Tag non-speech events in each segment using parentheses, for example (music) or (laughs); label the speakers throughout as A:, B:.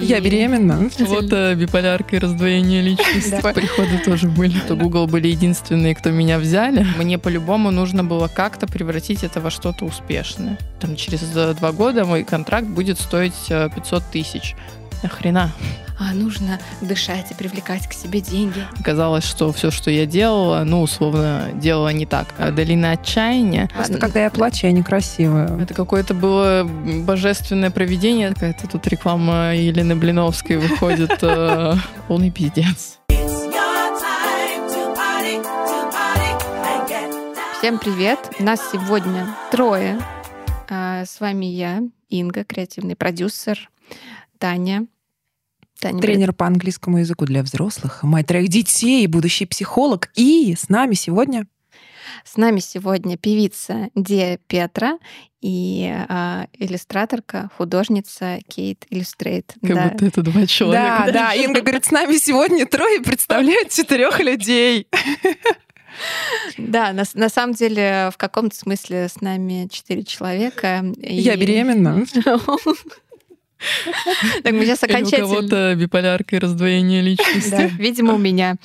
A: Я беременна.
B: Вот э, биполярка и раздвоение личности. Приходы тоже были. То Google были единственные, кто меня взяли. Мне по-любому нужно было как-то превратить это во что-то успешное. Там через э, два года мой контракт будет стоить э, 500 тысяч. Нахрена?
C: А нужно дышать и привлекать к себе деньги.
B: Оказалось, что все, что я делала, ну, условно, делала не так. А долина отчаяния.
A: Просто когда я плачу, я некрасивая.
B: Это какое-то было божественное проведение. Какая-то тут реклама Елены Блиновской выходит. э, (laughs) Полный пиздец.
C: Всем привет! Нас сегодня трое. А, С вами я, Инга, креативный продюсер, Таня. Таня,
A: Тренер по английскому языку для взрослых, мать троих детей, будущий психолог. И с нами сегодня
C: С нами сегодня певица Диа Петра и а, иллюстраторка, художница Kate Illustrate.
B: Как
C: Да.
B: будто это два человека.
A: Да, да, Инга говорит, с нами сегодня трое представляют четырех людей.
C: Да, на, на самом деле, в каком-то смысле с нами четыре человека. и-
A: Я беременна. (laughs)
C: Так, мы сейчас
B: Или у
C: окончательно...
B: кого-то биполярка и раздвоение личности.
C: Да, видимо, у меня.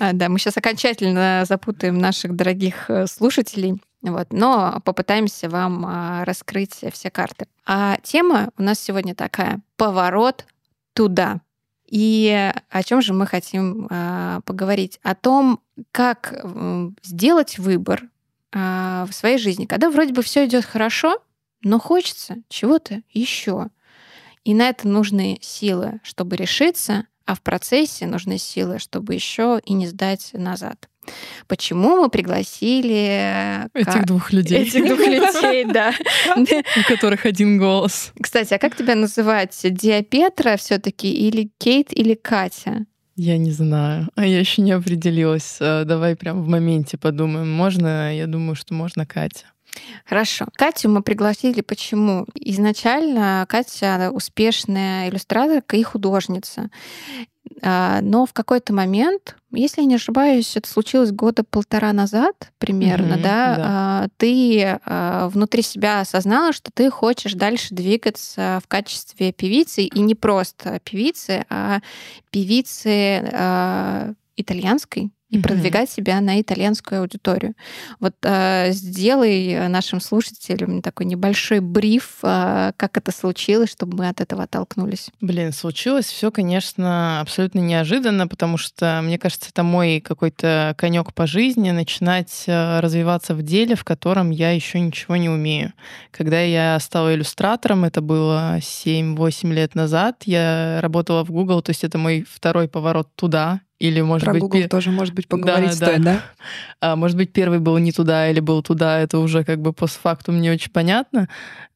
C: А, Да, мы сейчас окончательно запутаем наших дорогих э, слушателей. Вот, но попытаемся вам а, раскрыть все карты. А тема у нас сегодня такая: поворот туда. И о чем же мы хотим а, поговорить? О том, как сделать выбор в своей жизни, когда вроде бы все идет хорошо, но хочется чего-то еще. И на это нужны силы, чтобы решиться, а в процессе нужны силы, чтобы еще и не сдать назад. Почему мы пригласили
B: Этих
C: Ка-
B: двух людей,
C: этих двух людей, да. (laughs)
B: у которых один голос.
C: Кстати, а как тебя называть? Диапетра все-таки или Кейт или Катя?
B: Я не знаю. А я еще не определилась. Э, Давай прям в моменте подумаем. Можно? Я думаю, что можно Катя.
C: Хорошо. Катю мы пригласили почему? Изначально Катя успешная иллюстраторка и художница. А, Но в какой-то момент, если я не ошибаюсь, это случилось года полтора назад примерно,
B: Мгм,
C: да,
B: да.
C: а, ты а, внутри себя осознала, что ты хочешь дальше двигаться в качестве певицы, и не просто певицы, а певицы итальянской, и
B: Мгм.
C: продвигать себя на итальянскую аудиторию. Вот э, сделай нашим слушателям такой небольшой бриф, э, как это случилось, чтобы мы от этого оттолкнулись.
B: Блин, случилось все, конечно, абсолютно неожиданно, потому что, мне кажется, это мой какой-то конек по жизни начинать э, развиваться в деле, в котором я еще ничего не умею. Когда я стала иллюстратором, это было 7-8 лет назад, я работала в Google, то есть это мой второй поворот туда, или, может
A: Про
B: быть,
A: Google
B: пе-
A: тоже, может быть, поговорить
B: Да,
A: стоит, да?
B: а, может быть, первый был не туда или был туда, это уже как бы постфактум не очень понятно.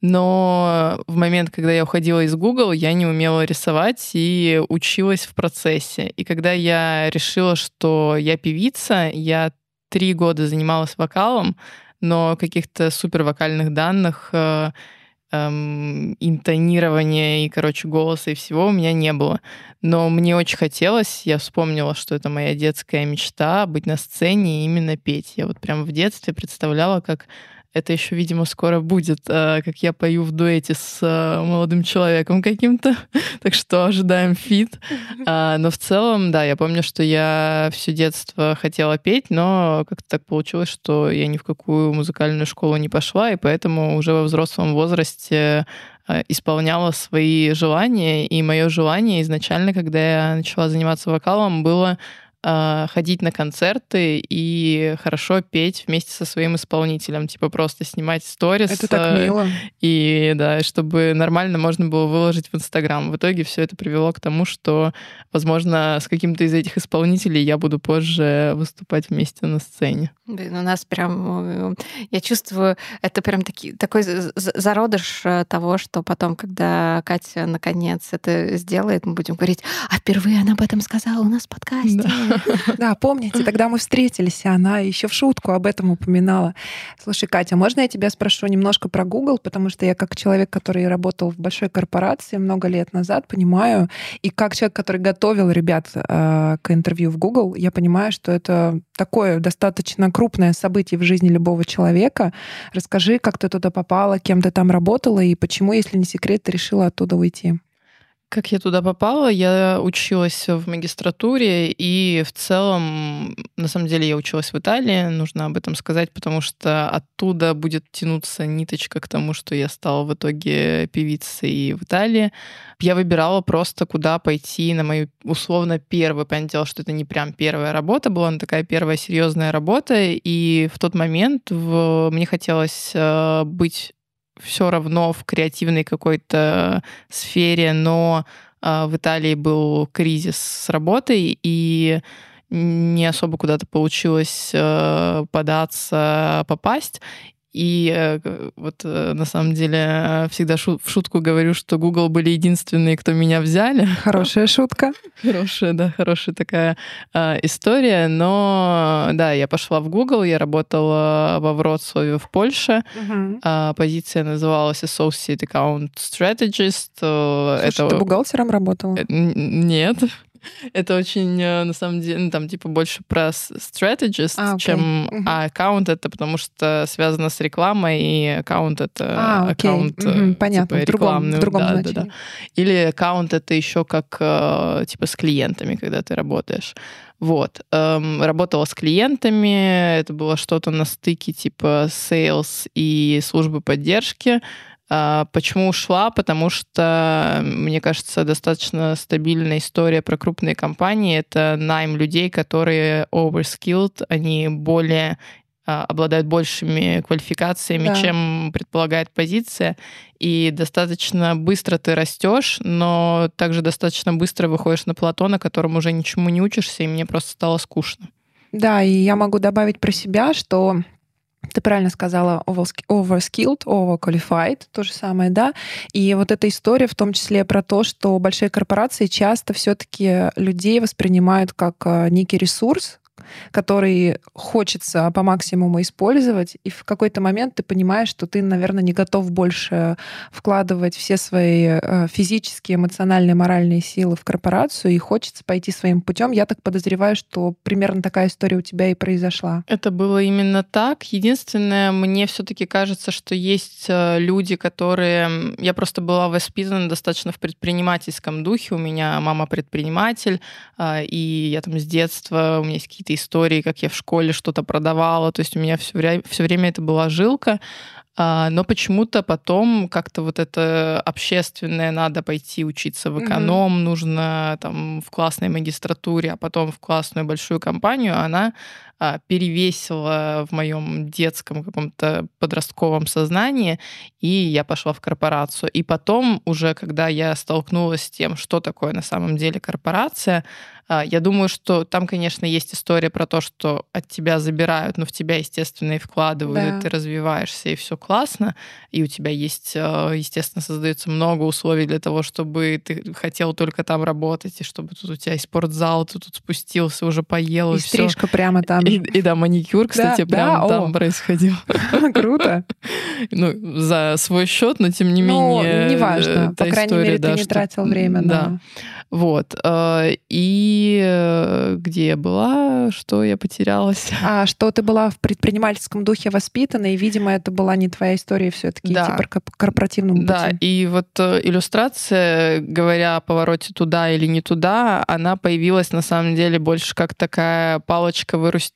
B: Но в момент, когда я уходила из Google, я не умела рисовать и училась в процессе. И когда я решила, что я певица, я три года занималась вокалом, но каких-то супер вокальных данных, э, эм, интонирования и, короче, голоса и всего у меня не было. Но мне очень хотелось, я вспомнила, что это моя детская мечта быть на сцене и именно петь. Я вот прям в детстве представляла, как это еще, видимо, скоро будет, э, как я пою в дуэте с э, молодым человеком каким-то. (laughs) Так что ожидаем фит. А, Но в целом, да, я помню, что я все детство хотела петь, но как-то так получилось, что я ни в какую музыкальную школу не пошла, и поэтому уже во взрослом возрасте э, исполняла свои желания. И мое желание изначально, когда я начала заниматься вокалом, было ходить на концерты и хорошо петь вместе со своим исполнителем. Типа просто снимать сторис.
A: Это так
B: э,
A: мило.
B: и да, чтобы нормально можно было выложить в Инстаграм. В итоге все это привело к тому, что, возможно, с каким-то из этих исполнителей я буду позже выступать вместе на сцене.
C: Блин, у нас прям, э, я чувствую, это прям таки, такой за- за- зародыш э, того, что потом, когда Катя наконец это сделает, мы будем говорить, а впервые она об этом сказала у нас в подкасте.
A: Да, (laughs) помните, тогда мы встретились, и она еще в шутку об этом упоминала. Слушай, Катя, можно я тебя спрошу немножко про Google, потому что я как человек, который работал в большой корпорации много лет назад, понимаю, и как человек, который готовил ребят э, к интервью в Google, я понимаю, что это такое достаточно крупное событие в жизни любого человека. Расскажи, как ты туда попала, кем ты там работала и почему, если не секрет, ты решила оттуда уйти.
B: Как я туда попала? Я училась в магистратуре, и в целом, на самом деле, я училась в Италии, нужно об этом сказать, потому что оттуда будет тянуться ниточка к тому, что я стала в итоге певицей в Италии. Я выбирала просто, куда пойти на мою условно первую. Понятное дело, что это не прям первая работа была, но такая первая серьезная работа. И в тот момент в... мне хотелось э, быть все равно в креативной какой-то сфере, но э, в Италии был кризис с работой, и не особо куда-то получилось э, податься, попасть. И э, вот э, на самом деле всегда шу- в шутку говорю, что Google были единственные, кто меня взяли. (laughs)
A: Хорошая шутка.
B: Хорошая, да, хорошая такая э, история. Но да, я пошла в Google, я работала во Вроцлаве в Польше.
A: Угу.
B: Э, позиция называлась Associate Account Strategist.
A: Слушай,
B: Это...
A: ты бухгалтером работала?
B: Нет. (laughs) Это очень, на самом деле, ну, там, типа, больше про strategist,
A: А,
B: чем
A: Мгм.
B: а аккаунт это потому что связано с рекламой, и аккаунт это
A: А,
B: аккаунт,
A: Мгм,
B: э,
A: Понятно,
B: типа,
A: в другом,
B: рекламный.
A: в другом
B: да, да,
A: значении.
B: да. Или аккаунт это еще как, э, типа, с клиентами, когда ты работаешь. Вот. Эм, работала с клиентами, это было что-то на стыке типа sales и службы поддержки. А, Почему ушла? Потому что, мне кажется, достаточно стабильная история про крупные компании. Это найм людей, которые overskilled, они более а, обладают большими квалификациями,
A: Да.
B: чем предполагает позиция. И достаточно быстро ты растешь, но также достаточно быстро выходишь на плато, на котором уже ничему не учишься, и мне просто стало скучно.
A: Да, и я могу добавить про себя, что ты правильно сказала oversk- overskilled, overqualified, то же самое, да. И вот эта история в том числе про то, что большие корпорации часто все-таки людей воспринимают как э, некий ресурс, который хочется по максимуму использовать, и в какой-то момент ты понимаешь, что ты, наверное, не готов больше вкладывать все свои э, физические, эмоциональные, моральные силы в корпорацию, и хочется пойти своим путем. Я так подозреваю, что примерно такая история у тебя и произошла.
B: Это было именно так. Единственное, мне все-таки кажется, что есть э, люди, которые... Я просто была воспитана достаточно в предпринимательском духе. У меня мама предприниматель, э, и я там с детства, у меня есть какие-то истории, как я в школе что-то продавала. То есть у меня все время, все время это была жилка. А, Но почему-то потом как-то вот это общественное надо пойти учиться в эконом, нужно там в классной магистратуре, а потом в классную большую компанию, она а, перевесила в моем детском каком-то подростковом сознании, и я пошла в корпорацию. И потом уже, когда я столкнулась с тем, что такое на самом деле корпорация, а, я думаю, что там, конечно, есть история про то, что от тебя забирают, но в тебя, естественно, и вкладывают,
A: Да.
B: и ты развиваешься, и все классно, и у тебя есть, э, естественно, создается много условий для того, чтобы ты хотел только там работать, и чтобы тут у тебя есть спортзал, ты тут спустился, уже поел,
A: И
B: и,
A: стрижка прямо там.
B: И, и да, маникюр, кстати,
A: Да,
B: прямо
A: да,
B: там
A: о.
B: происходил. (laughs)
A: Круто.
B: Ну, за свой счет, но тем не
A: Ну,
B: менее.
A: неважно.
B: э,
A: По крайней
B: история,
A: мере,
B: да,
A: ты не
B: что-
A: тратил время
B: Да.
A: на...
B: Вот. э, И э, где я была, что я потерялась.
A: А что ты была в предпринимательском духе воспитана, и, видимо, это была не твоя история все-таки
B: Да.
A: идти по кор- корпоративному
B: Да,
A: пути.
B: и вот иллюстрация, говоря о повороте туда или не туда, она появилась на самом деле больше как такая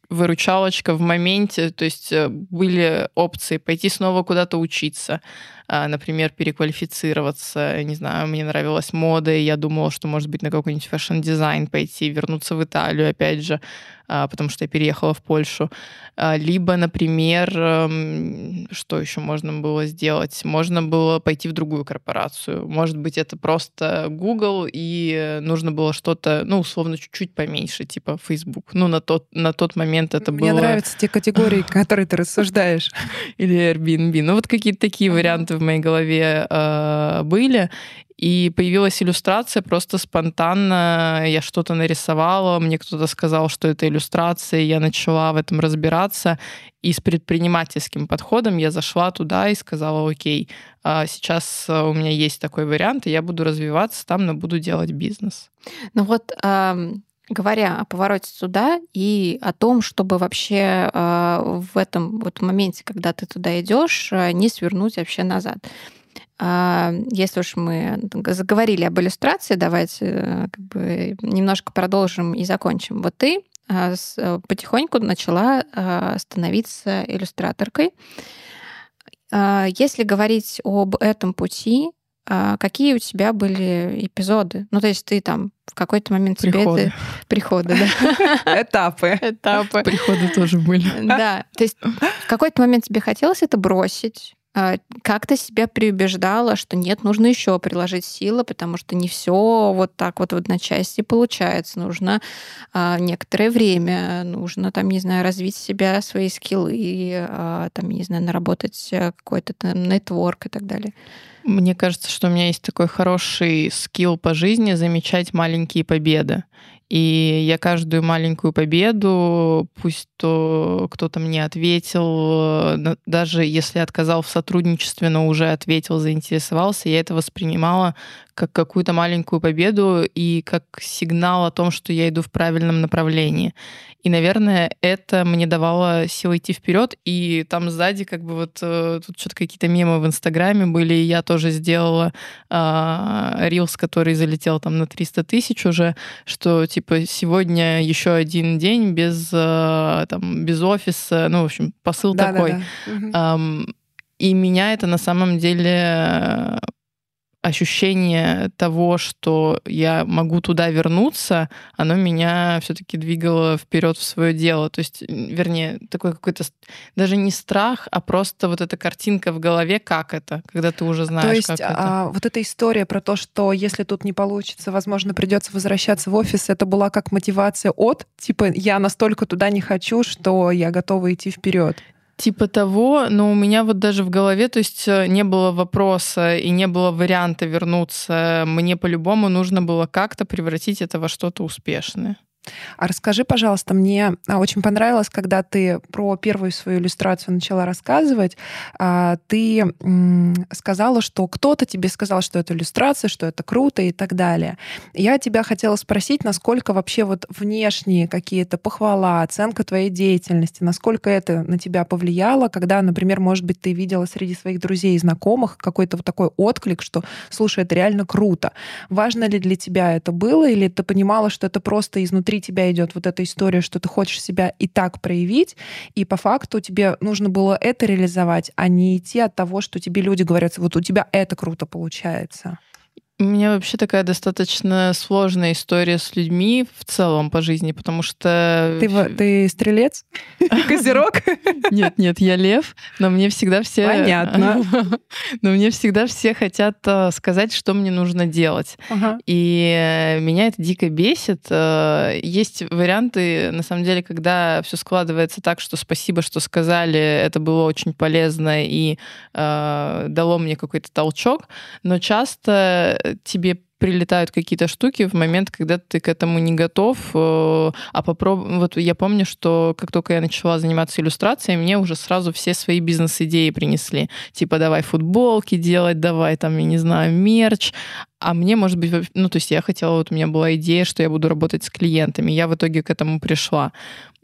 B: палочка-выручалочка в моменте. То есть э, были опции пойти снова куда-то учиться, например, переквалифицироваться. Не знаю, мне нравилась мода, и я думала, что, может быть, на какой-нибудь fashion-дизайн пойти, вернуться в Италию, опять же, а, потому что я переехала в Польшу. А, Либо, например, эм, что еще можно было сделать? Можно было пойти в другую корпорацию. Может быть, это просто Google, и нужно было что-то, ну, условно, чуть-чуть поменьше, типа Facebook. Ну, на тот, на тот момент это
A: Мне
B: было...
A: нравятся те категории, которые ты рассуждаешь. (laughs)
B: Или Airbnb. Ну, вот какие-то такие варианты в моей голове э, были. И появилась иллюстрация просто спонтанно. Я что-то нарисовала, мне кто-то сказал, что это иллюстрация, я начала в этом разбираться. И с предпринимательским подходом я зашла туда и сказала, окей, а сейчас э, у меня есть такой вариант, и я буду развиваться там, но буду делать бизнес.
C: Ну вот, говоря о повороте туда и о том, чтобы вообще а, в этом вот моменте, когда ты туда идешь, а, не свернуть вообще назад. А, если уж мы заговорили об иллюстрации, давайте э, как бы немножко продолжим и закончим. Вот ты э, потихоньку начала становиться иллюстраторкой. Если говорить об этом пути, какие у тебя были эпизоды? Ну, то есть ты там в какой-то момент
B: приходы.
C: тебе это... Приходы, да. (laughs)
A: Этапы.
B: Этапы. Приходы тоже были.
C: Да. То есть в какой-то момент тебе хотелось это бросить, а, как то себя переубеждала, что нет, нужно еще приложить силы, потому что не все вот так вот в одночасье получается. Нужно а, некоторое время, нужно там, не знаю, развить себя, свои скиллы, а, там, не знаю, наработать э, какой-то там нетворк и так далее.
B: Мне кажется, что у меня есть такой хороший скилл по жизни замечать маленькие победы. И я каждую маленькую победу, пусть то кто-то мне ответил, э, даже если отказал в сотрудничестве, но уже ответил, заинтересовался, я это воспринимала как какую-то маленькую победу и как сигнал о том, что я иду в правильном направлении. И, наверное, это мне давало силы идти вперед. И там сзади как бы вот э, тут что-то какие-то мемы в Инстаграме были, и я тоже сделала э, рилс, который залетел там на 300 тысяч уже, что типа сегодня еще один день без, э, там, без офиса, ну, в общем, посыл да, такой. Да, да. И меня это на самом деле ощущение того, что я могу туда вернуться, оно меня все-таки двигало вперед в свое дело. То есть, вернее, такой какой-то даже не страх, а просто вот эта картинка в голове, как это, когда ты уже знаешь,
A: то есть,
B: как
A: а,
B: это.
A: вот эта история про то, что если тут не получится, возможно, придется возвращаться в офис, это была как мотивация от, типа, я настолько туда не хочу, что я готова идти вперед.
B: Типа того, но у меня вот даже в голове, то есть э, не было вопроса и не было варианта вернуться. Мне по-любому нужно было как-то превратить это во что-то успешное.
A: А расскажи, пожалуйста, мне а, очень понравилось, когда ты про первую свою иллюстрацию начала рассказывать, а, ты сказала, что кто-то тебе сказал, что это иллюстрация, что это круто и так далее. Я тебя хотела спросить, насколько вообще вот внешние какие-то похвала, оценка твоей деятельности, насколько это на тебя повлияло, когда, например, может быть, ты видела среди своих друзей и знакомых какой-то вот такой отклик, что, слушай, это реально круто. Важно ли для тебя это было, или ты понимала, что это просто изнутри внутри тебя идет вот эта история, что ты хочешь себя и так проявить, и по факту тебе нужно было это реализовать, а не идти от того, что тебе люди говорят, вот у тебя это круто получается.
B: У меня вообще такая достаточно сложная история с людьми в целом по жизни, потому что...
A: Ты, ты стрелец? (laughs) Козерог?
B: Нет, нет, я лев, но мне всегда все...
A: Понятно. (laughs)
B: Но мне всегда все хотят э, сказать, что мне нужно делать. И э, меня это дико бесит. Э, есть варианты, на самом деле, когда все складывается так, что спасибо, что сказали, это было очень полезно и дало мне какой-то толчок, но часто тебе прилетают какие-то штуки в момент, когда ты к этому не готов. Э, а попробуй... Вот я помню, что как только я начала заниматься иллюстрацией, мне уже сразу все свои бизнес-идеи принесли. Типа, давай футболки делать, давай там, я не знаю, мерч. А мне, может быть, ну, то есть я хотела, вот у меня была идея, что я буду работать с клиентами. Я в итоге к этому пришла.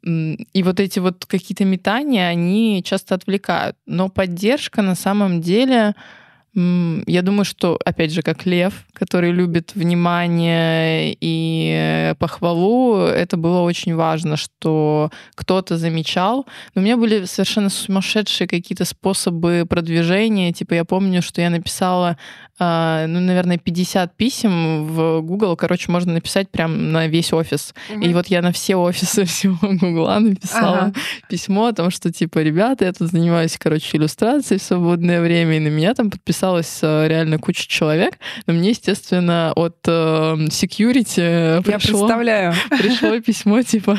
B: И вот эти вот какие-то метания, они часто отвлекают. Но поддержка на самом деле я думаю, что, опять же, как лев, который любит внимание и похвалу, это было очень важно, что кто-то замечал. Но у меня были совершенно сумасшедшие какие-то способы продвижения. Типа я помню, что я написала, а, ну, наверное, 50 писем в Google. Короче, можно написать прям на весь офис. Угу. И вот я на все офисы (laughs) всего Гугла написала ага. письмо о том, что, типа, ребята, я тут занимаюсь, короче, иллюстрацией в свободное время, и на меня там подписали подписалась э, реально куча человек, но мне, естественно, от э, security пришло,
A: представляю.
B: пришло письмо типа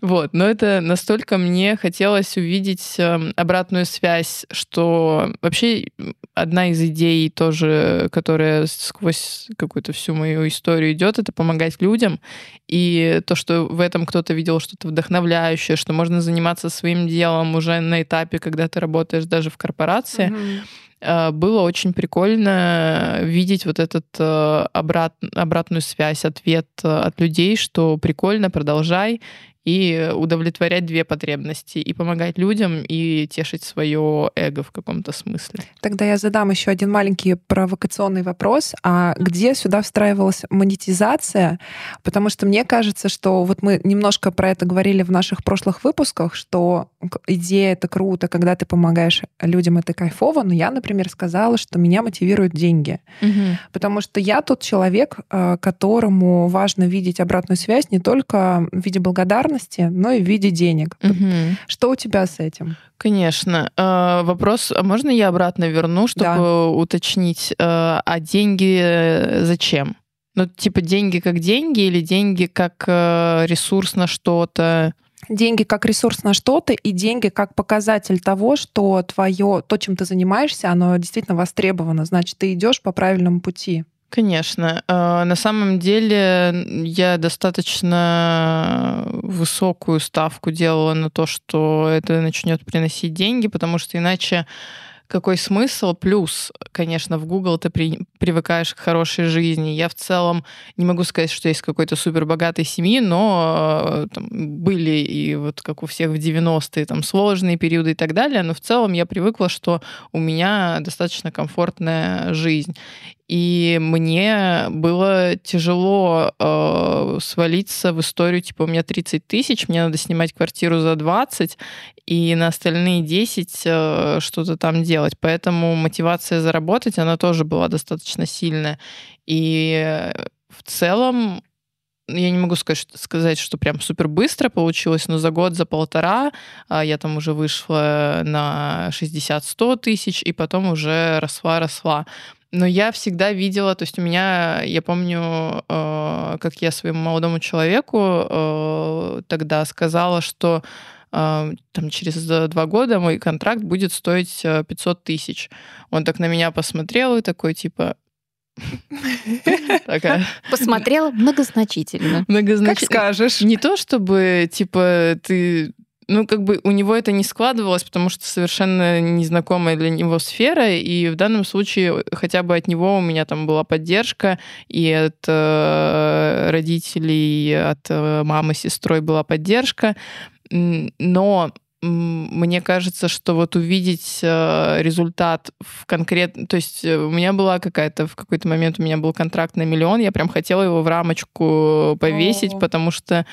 B: вот, но это настолько мне хотелось увидеть эм, обратную связь, что вообще одна из идей тоже, которая сквозь какую-то всю мою историю идет, это помогать людям. И то, что в этом кто-то видел что-то вдохновляющее, что можно заниматься своим делом уже на этапе, когда ты работаешь даже в корпорации. Mm-hmm было очень прикольно видеть вот этот э, обрат, обратную связь, ответ э, от людей, что прикольно, продолжай. И удовлетворять две потребности, и помогать людям, и тешить свое эго в каком-то смысле.
A: Тогда я задам еще один маленький провокационный вопрос. А где сюда встраивалась монетизация? Потому что мне кажется, что вот мы немножко про это говорили в наших прошлых выпусках, что идея это круто, когда ты помогаешь людям, это кайфово, но я, например, сказала, что меня мотивируют деньги. Угу. Потому что я тот человек, э, которому важно видеть обратную связь не только в виде благодарности, но и в виде денег. Угу. Что у тебя с этим?
B: Конечно. Э, вопрос, а можно я обратно верну, чтобы да. уточнить, э, а деньги зачем? Ну, типа деньги как деньги или деньги как ресурс на что-то?
A: деньги как ресурс на что-то и деньги как показатель того, что твое, то, чем ты занимаешься, оно действительно востребовано. Значит, ты идешь по правильному пути.
B: Конечно. А, на самом деле я достаточно высокую ставку делала на то, что это начнет приносить деньги, потому что иначе какой смысл? Плюс, конечно, в Google ты при, привыкаешь к хорошей жизни. Я в целом не могу сказать, что есть какой-то супер богатой семьи, но э, там, были и вот как у всех в 90-е там сложные периоды и так далее, но в целом я привыкла, что у меня достаточно комфортная жизнь. И мне было тяжело э, свалиться в историю, типа, у меня 30 тысяч, мне надо снимать квартиру за 20, и на остальные 10 э, что-то там делать. Поэтому мотивация заработать, она тоже была достаточно сильная. И в целом я не могу сказать, что, сказать, что прям супер быстро получилось, но за год, за полтора а, я там уже вышла на 60-100 тысяч, и потом уже росла-росла. Но я всегда видела, то есть у меня, я помню, э, как я своему молодому человеку э, тогда сказала, что э, там через два года мой контракт будет стоить 500 тысяч. Он так на меня посмотрел и такой типа, (laughs)
C: Посмотрела многозначительно.
A: Многозначительно. Как скажешь.
B: Не то, чтобы, типа, ты ну, как бы у него это не складывалось, потому что совершенно незнакомая для него сфера, и в данном случае хотя бы от него у меня там была поддержка, и от э, родителей, от э, мамы с сестрой была поддержка, но мне кажется, что вот увидеть э, результат в конкретно... То есть э, у меня была какая-то... В какой-то момент у меня был контракт на миллион, я прям хотела его в рамочку повесить, О. потому что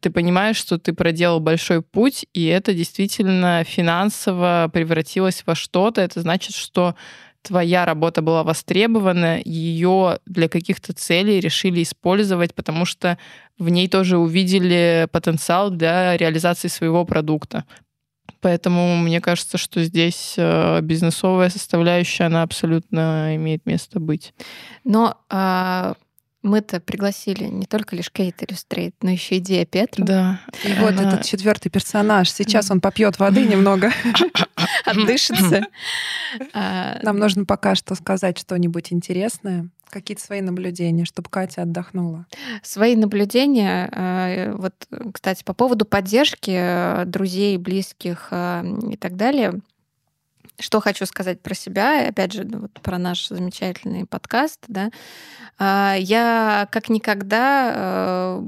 B: ты понимаешь, что ты проделал большой путь, и это действительно финансово превратилось во что-то. Это значит, что твоя работа была востребована, ее для каких-то целей решили использовать, потому что в ней тоже увидели потенциал для реализации своего продукта. Поэтому мне кажется, что здесь э, бизнесовая составляющая, она абсолютно имеет место быть.
C: Но а мы-то пригласили не только лишь Kate Illustrate, но еще и Диа Петру.
B: Да.
A: И вот этот четвертый персонаж. Сейчас он попьет воды (laughs) немного, (laughs) отдышится. (laughs) А, Нам нужно пока что сказать что-нибудь интересное. Какие-то свои наблюдения, чтобы Катя отдохнула.
C: Свои наблюдения, э, вот, кстати, по поводу поддержки э, друзей, близких э, и так далее. Что хочу сказать про себя, опять же, ну, вот про наш замечательный подкаст, да, а, я как никогда э,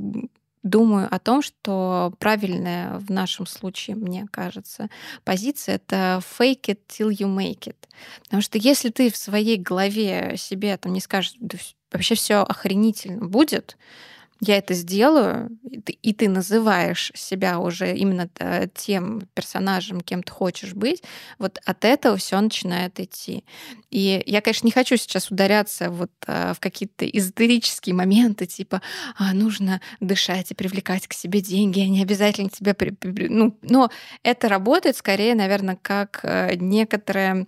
C: думаю о том, что правильная в нашем случае, мне кажется, позиция — это fake it till you make it. Потому что если ты в своей голове себе там не скажешь, да, вообще все охренительно будет, я это сделаю, и ты, называешь себя уже именно э, тем персонажем, кем ты хочешь быть, вот от этого все начинает идти. И я, конечно, не хочу сейчас ударяться вот э, в какие-то эзотерические моменты, типа а, нужно дышать и привлекать к себе деньги, они обязательно тебя... При... Ну, но это работает скорее, наверное, как э, некоторая Э,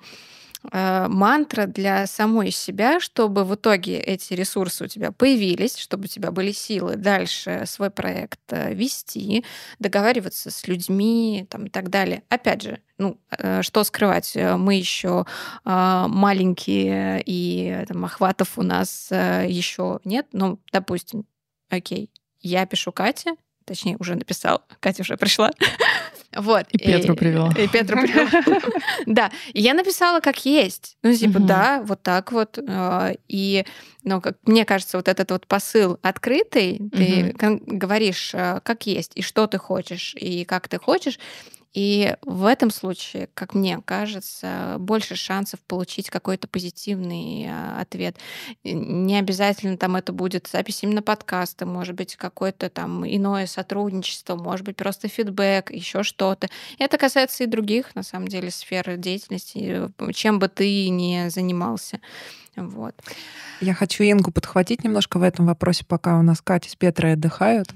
C: мантра для самой себя, чтобы в итоге эти ресурсы у тебя появились, чтобы у тебя были силы дальше свой проект э, вести, договариваться с людьми там, и так далее. Опять же, ну, э, что скрывать, мы еще маленькие, и там, охватов у нас еще нет, ну, допустим, окей, я пишу Кате, точнее, уже написал, Катя уже пришла. (laughs) Вот.
B: И Петру привела.
C: И Петру привела. (laughs) Да. И я написала как есть. Ну, типа, да, вот так вот. А, и, ну, как мне кажется, вот этот вот посыл открытый, ты говоришь а, как есть, и что ты хочешь, и как ты хочешь, и в этом случае, как мне кажется, больше шансов получить какой-то позитивный а, ответ. Не обязательно там это будет запись именно подкаста, может быть, какое-то там иное сотрудничество, может быть, просто фидбэк, еще что-то. Это касается и других, на самом деле, сфер деятельности, чем бы ты ни занимался. Вот.
A: Я хочу Ингу подхватить немножко в этом вопросе, пока у нас Катя с Петрой отдыхают,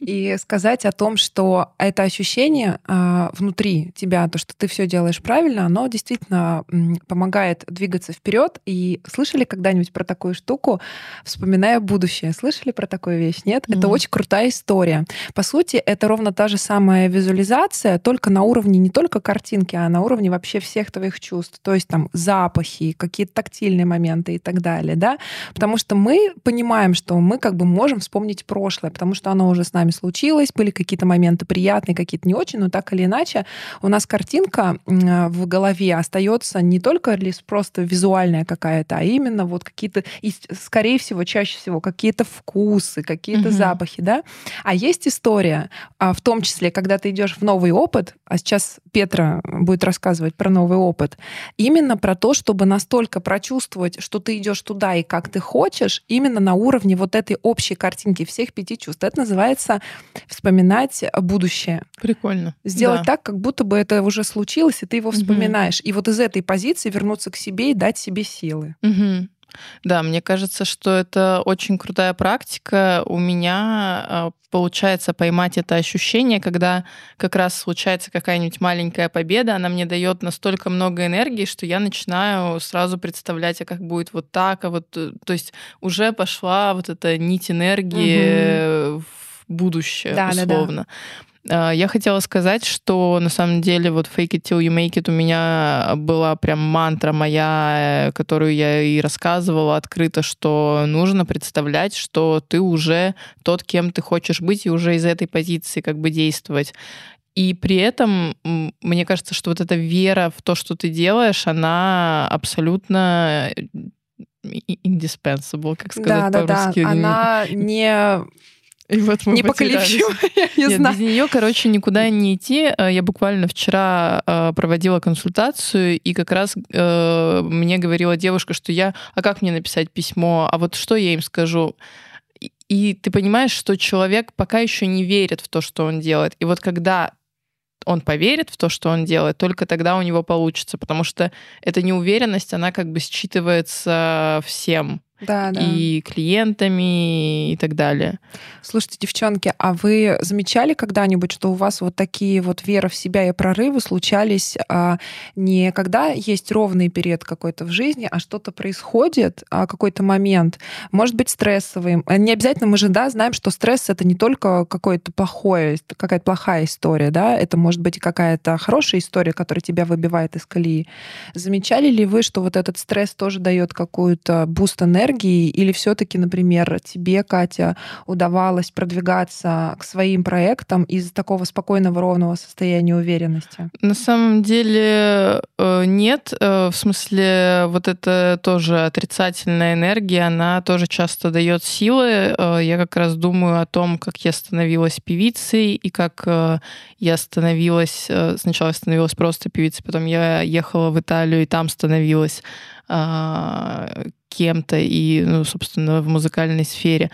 A: и сказать о том, что это ощущение э, внутри тебя, то, что ты все делаешь правильно, оно действительно помогает двигаться вперед. И слышали когда-нибудь про такую штуку, вспоминая будущее? Слышали про такую вещь? Нет? Mm-hmm. Это очень крутая история. По сути, это ровно та же самая визуализация, только на уровне не только картинки, а на уровне вообще всех твоих чувств. То есть там запахи, какие-то тактильные моменты, моменты и так далее, да, потому что мы понимаем, что мы как бы можем вспомнить прошлое, потому что оно уже с нами случилось, были какие-то моменты приятные, какие-то не очень, но так или иначе у нас картинка в голове остается не только лишь просто визуальная какая-то, а именно вот какие-то, и, скорее всего, чаще всего какие-то вкусы, какие-то угу. запахи, да. А есть история, а, в том числе, когда ты идешь в новый опыт, а сейчас Петра будет рассказывать про новый опыт, именно про то, чтобы настолько прочувствовать, что ты идешь туда и как ты хочешь, именно на уровне вот этой общей картинки всех пяти чувств. Это называется вспоминать будущее.
B: Прикольно.
A: Сделать да. так, как будто бы это уже случилось, и ты его вспоминаешь. Угу. И вот из этой позиции вернуться к себе и дать себе силы.
B: Угу. Да, мне кажется, что это очень крутая практика. У меня а, получается поймать это ощущение, когда как раз случается какая-нибудь маленькая победа, она мне дает настолько много энергии, что я начинаю сразу представлять, а как будет вот так, а вот, э, то есть уже пошла вот эта нить энергии угу. в будущее, да, условно. Да, да. А, я хотела сказать, что на самом деле вот fake it till you make it у меня была прям мантра моя, которую я и рассказывала открыто, что нужно представлять, что ты уже тот, кем ты хочешь быть, и уже из этой позиции как бы действовать. И при этом мне кажется, что вот эта вера в то, что ты делаешь, она абсолютно indispensable, как сказать
A: да, по-русски. Да, да, она не
B: и вот мы
A: Непоколебимая, (laughs)
B: я Нет, знаю. без нее, короче, никуда не идти. Э, я буквально вчера э, проводила консультацию, и как раз э, мне говорила девушка, что я, а как мне написать письмо, а вот что я им скажу? И ты понимаешь, что человек пока еще не верит в то, что он делает. И вот когда он поверит в то, что он делает, только тогда у него получится, потому что эта неуверенность, она как бы считывается всем
A: да, да.
B: и клиентами и так далее.
A: Слушайте, девчонки, а вы замечали когда-нибудь, что у вас вот такие вот вера в себя и прорывы случались а, не когда есть ровный период какой-то в жизни, а что-то происходит, а какой-то момент, может быть стрессовый. Не обязательно мы же да знаем, что стресс это не только какое-то плохое, какая-то плохая история, да, это может быть какая-то хорошая история, которая тебя выбивает из колеи. Замечали ли вы, что вот этот стресс тоже дает какую-то boost энергии? Энергии, или все-таки, например, тебе, Катя, удавалось продвигаться к своим проектам из такого спокойного, ровного состояния уверенности?
B: На самом деле э, нет. Э, в смысле, вот это тоже отрицательная энергия, она тоже часто дает силы. Э, я как раз думаю о том, как я становилась певицей и как я становилась... Сначала я становилась просто певицей, потом я ехала в Италию и там становилась а, кем-то и, ну, собственно, в музыкальной сфере.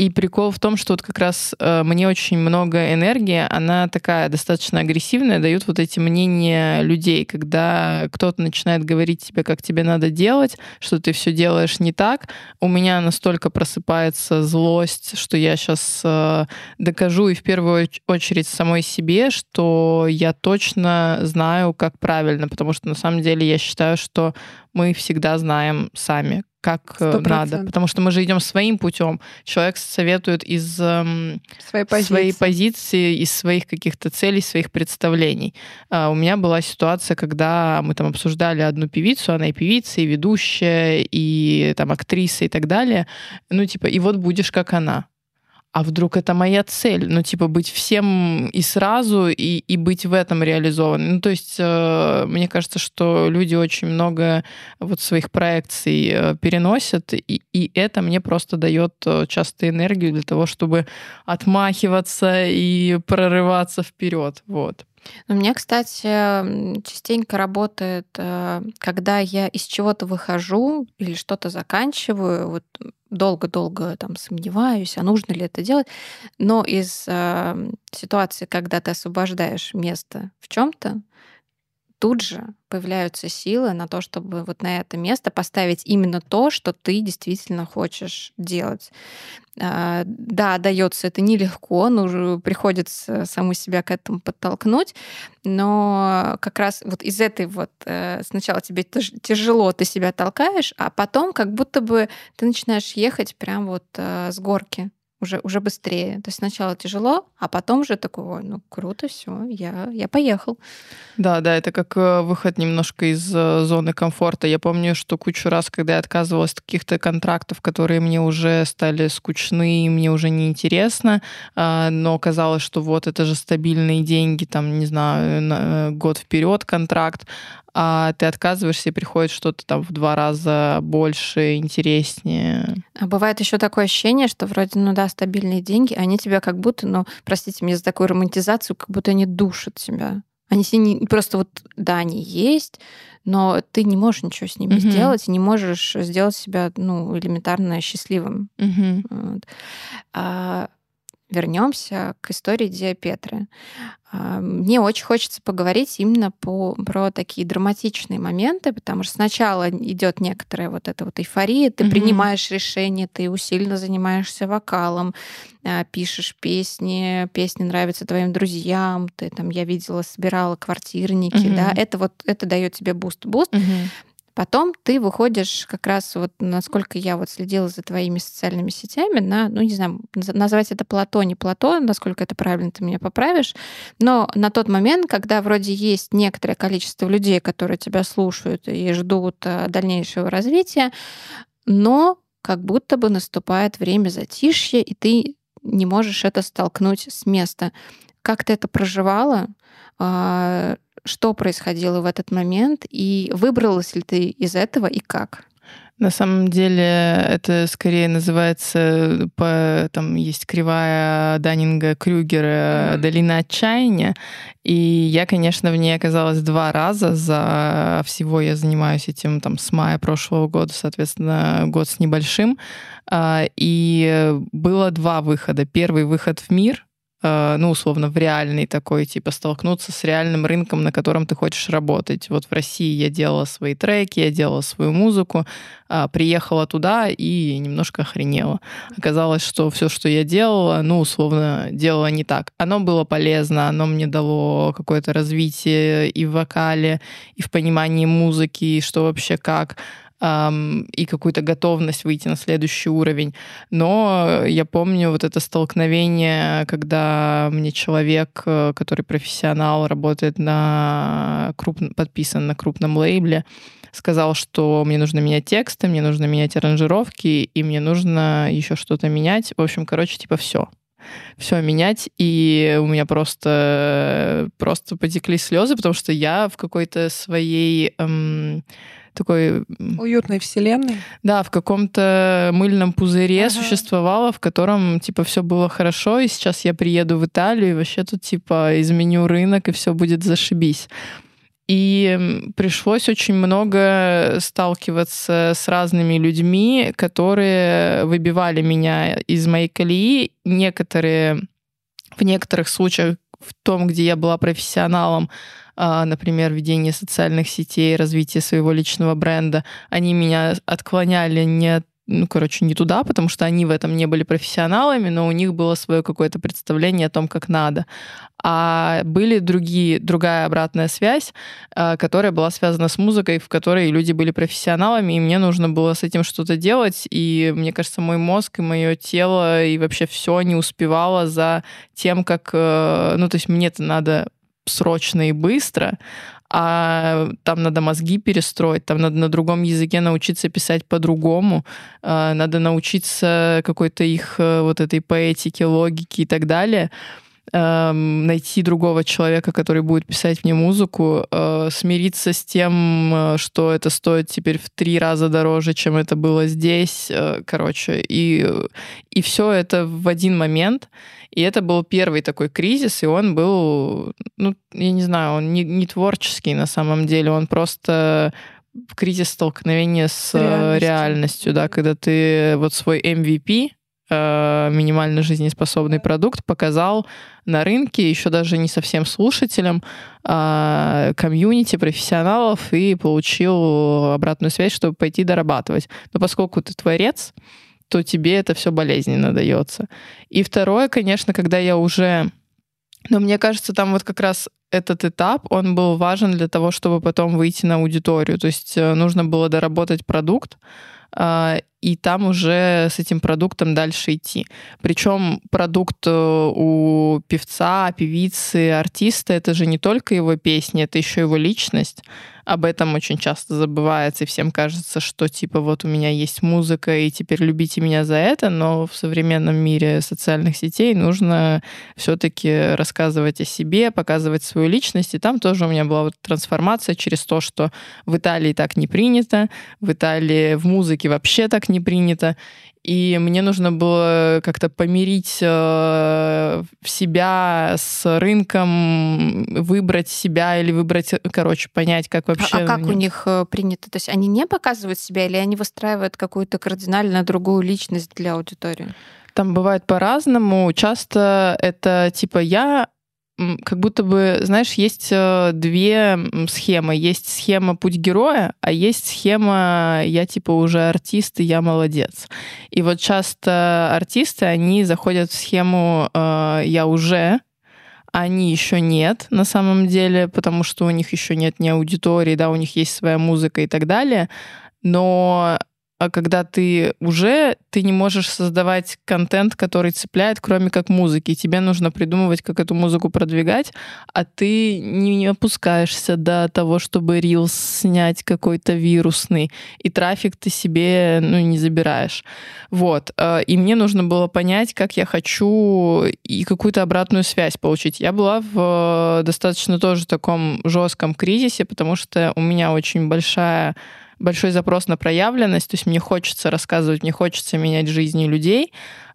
B: И прикол в том, что вот как раз э, мне очень много энергии, она такая достаточно агрессивная, дают вот эти мнения людей, когда кто-то начинает говорить тебе, как тебе надо делать, что ты все делаешь не так. У меня настолько просыпается злость, что я сейчас э, докажу и в первую очередь самой себе, что я точно знаю, как правильно, потому что на самом деле я считаю, что мы всегда знаем сами, как 100%. Э, надо, потому что мы же идем своим путем. Человек советует из эм,
A: своей, позиции.
B: своей позиции, из своих каких-то целей, своих представлений. А у меня была ситуация, когда мы там обсуждали одну певицу, она и певица, и ведущая, и там актриса и так далее. Ну типа, и вот будешь как она. А вдруг это моя цель? Ну, типа, быть всем и сразу, и, и быть в этом реализованным. Ну, то есть, э, мне кажется, что люди очень много вот своих проекций э, переносят, и, и это мне просто дает э, часто энергию для того, чтобы отмахиваться и прорываться вперед. Вот.
C: У меня, кстати, частенько работает, э, когда я из чего-то выхожу или что-то заканчиваю, вот долго-долго там сомневаюсь, а нужно ли это делать, но из э, ситуации, когда ты освобождаешь место в чем-то, тут же появляются силы на то, чтобы вот на это место поставить именно то, что ты действительно хочешь делать. А, да, дается это нелегко, но приходится саму себя к этому подтолкнуть, но как раз вот из этой вот э, сначала тебе тяжело, ты себя толкаешь, а потом как будто бы ты начинаешь ехать прям вот э, с горки уже, уже быстрее. То есть сначала тяжело, а потом уже такой, ну круто, все, я, я поехал.
B: Да, да, это как э, выход немножко из э, зоны комфорта. Я помню, что кучу раз, когда я отказывалась от каких-то контрактов, которые мне уже стали скучны, мне уже неинтересно, а, но казалось, что вот это же стабильные деньги, там, не знаю, на э, год вперед контракт, а ты отказываешься и приходит что-то там в два раза больше, интереснее.
C: А бывает еще такое ощущение, что вроде, ну да, стабильные деньги, они тебя как будто, ну, простите мне за такую романтизацию, как будто они душат тебя. Они не, просто вот, да, они есть, но ты не можешь ничего с ними mm-hmm. сделать, и не можешь сделать себя, ну, элементарно счастливым.
B: Mm-hmm.
C: Вот. А, вернемся к истории Диапетры. А, мне очень хочется поговорить именно по, про такие драматичные моменты, потому что сначала идет некоторая вот эта вот эйфория, ты mm-hmm. принимаешь решение, ты усиленно занимаешься вокалом, а, пишешь песни, песни нравятся твоим друзьям, ты там, я видела, собирала квартирники, mm-hmm. да, это вот, это дает тебе boost-boost. М-хм. Потом ты выходишь как раз вот, насколько я вот следила за твоими социальными сетями, на, ну, не знаю, назвать это плато, не плато, насколько это правильно, ты меня поправишь, но на тот момент, когда вроде есть некоторое количество людей, которые тебя слушают и ждут э, дальнейшего развития, но как будто бы наступает время затишья, и ты не можешь это столкнуть с места. Как ты это проживала? А, что происходило в этот момент, и выбралась ли ты из этого и как?
B: На самом деле это скорее называется, по, там есть кривая Даннинга Крюгера «Долина отчаяния», и я, конечно, в ней оказалась два раза. За всего я занимаюсь этим там с мая прошлого года, соответственно, год с небольшим. А, и было два выхода. Первый выход в мир — ну, условно, в реальный такой, типа, столкнуться с реальным рынком, на котором ты хочешь работать. Вот в России я делала свои треки, я делала свою музыку, а, приехала туда и немножко охренела. Оказалось, что все, что я делала, ну, условно, делала не так. Оно было полезно, оно мне дало какое-то развитие и в вокале, и в понимании музыки, и что вообще как и какую-то готовность выйти на следующий уровень. Но я помню вот это столкновение, когда мне человек, э, который профессионал, работает на круп... подписан на крупном лейбле, сказал, что мне нужно менять тексты, мне нужно менять аранжировки, и мне нужно еще что-то менять. В общем, короче, типа все все менять, и у меня просто, просто потекли слезы, потому что я в какой-то своей эм, такой...
A: Уютной вселенной.
B: Да, в каком-то мыльном пузыре ага. существовала, в котором, типа, все было хорошо, и сейчас я приеду в Италию, и вообще тут, типа, изменю рынок, и все будет зашибись. И пришлось очень много сталкиваться с разными людьми, которые выбивали меня из моей колеи. Некоторые, в некоторых случаях, в том, где я была профессионалом, а, например, ведение социальных сетей, развитие своего личного бренда, они меня отклоняли не от ну, короче, не туда, потому что они в этом не были профессионалами, но у них было свое какое-то представление о том, как надо. А были другие, другая обратная связь, а, которая была связана с музыкой, в которой люди были профессионалами, и мне нужно было с этим что-то делать. И мне кажется, мой мозг и мое тело и вообще все не успевало за тем, как... Э, ну, то есть мне это надо срочно и быстро, а там надо мозги перестроить, там надо на другом языке научиться писать по-другому, а, надо научиться какой-то их э, вот этой поэтике, логике и так далее эм, найти другого человека, который будет писать мне музыку, э, смириться с тем, э, что это стоит теперь в три раза дороже, чем это было здесь, э, короче, и, и все это в один момент. И это был первый такой кризис, и он был, ну, я не знаю, он не, не творческий на самом деле, он просто кризис столкновения с реальностью. реальностью, да, когда ты вот свой MVP, Э, минимально жизнеспособный продукт показал на рынке еще даже не совсем слушателям, а комьюнити профессионалов и получил обратную связь, чтобы пойти дорабатывать. Но поскольку ты творец, то тебе это все болезненно дается. И второе, конечно, когда я уже... Но мне кажется, там вот как раз этот этап, он был важен для того, чтобы потом выйти на аудиторию. То есть э, нужно было доработать продукт, и там уже с этим продуктом дальше идти. Причем продукт э, у певца, певицы, артиста это же не только его песни, это еще его личность об этом очень часто забывается, и всем кажется, что типа вот у меня есть музыка, и теперь любите меня за это, но в современном мире социальных сетей нужно все-таки рассказывать о себе, показывать свою личность, и там тоже у меня была вот трансформация через то, что в Италии так не принято, в Италии в музыке вообще так не принято, и мне нужно было как-то помирить э, себя с рынком, выбрать себя или выбрать, короче, понять, как вообще...
C: А, а как у них э, принято? То есть они не показывают себя или они выстраивают какую-то кардинально другую личность для аудитории?
B: Там бывает по-разному. Часто это типа я как будто бы, знаешь, есть э, две схемы. Есть схема «Путь героя», а есть схема «Я типа уже артист, и я молодец». И вот часто артисты, они заходят в схему э, «Я уже», они еще нет на самом деле, потому что у них еще нет ни аудитории, да, у них есть своя музыка и так далее. Но когда ты уже, ты не можешь создавать контент, который цепляет, кроме как музыки. Тебе нужно придумывать, как эту музыку продвигать, а ты не, не опускаешься до того, чтобы рилс снять какой-то вирусный, и трафик ты себе ну, не забираешь. Вот. А, и мне нужно было понять, как я хочу и какую-то обратную связь получить. Я была в достаточно тоже таком жестком кризисе, потому что у меня очень большая большой запрос на проявленность, то есть мне хочется рассказывать, мне хочется менять жизни людей,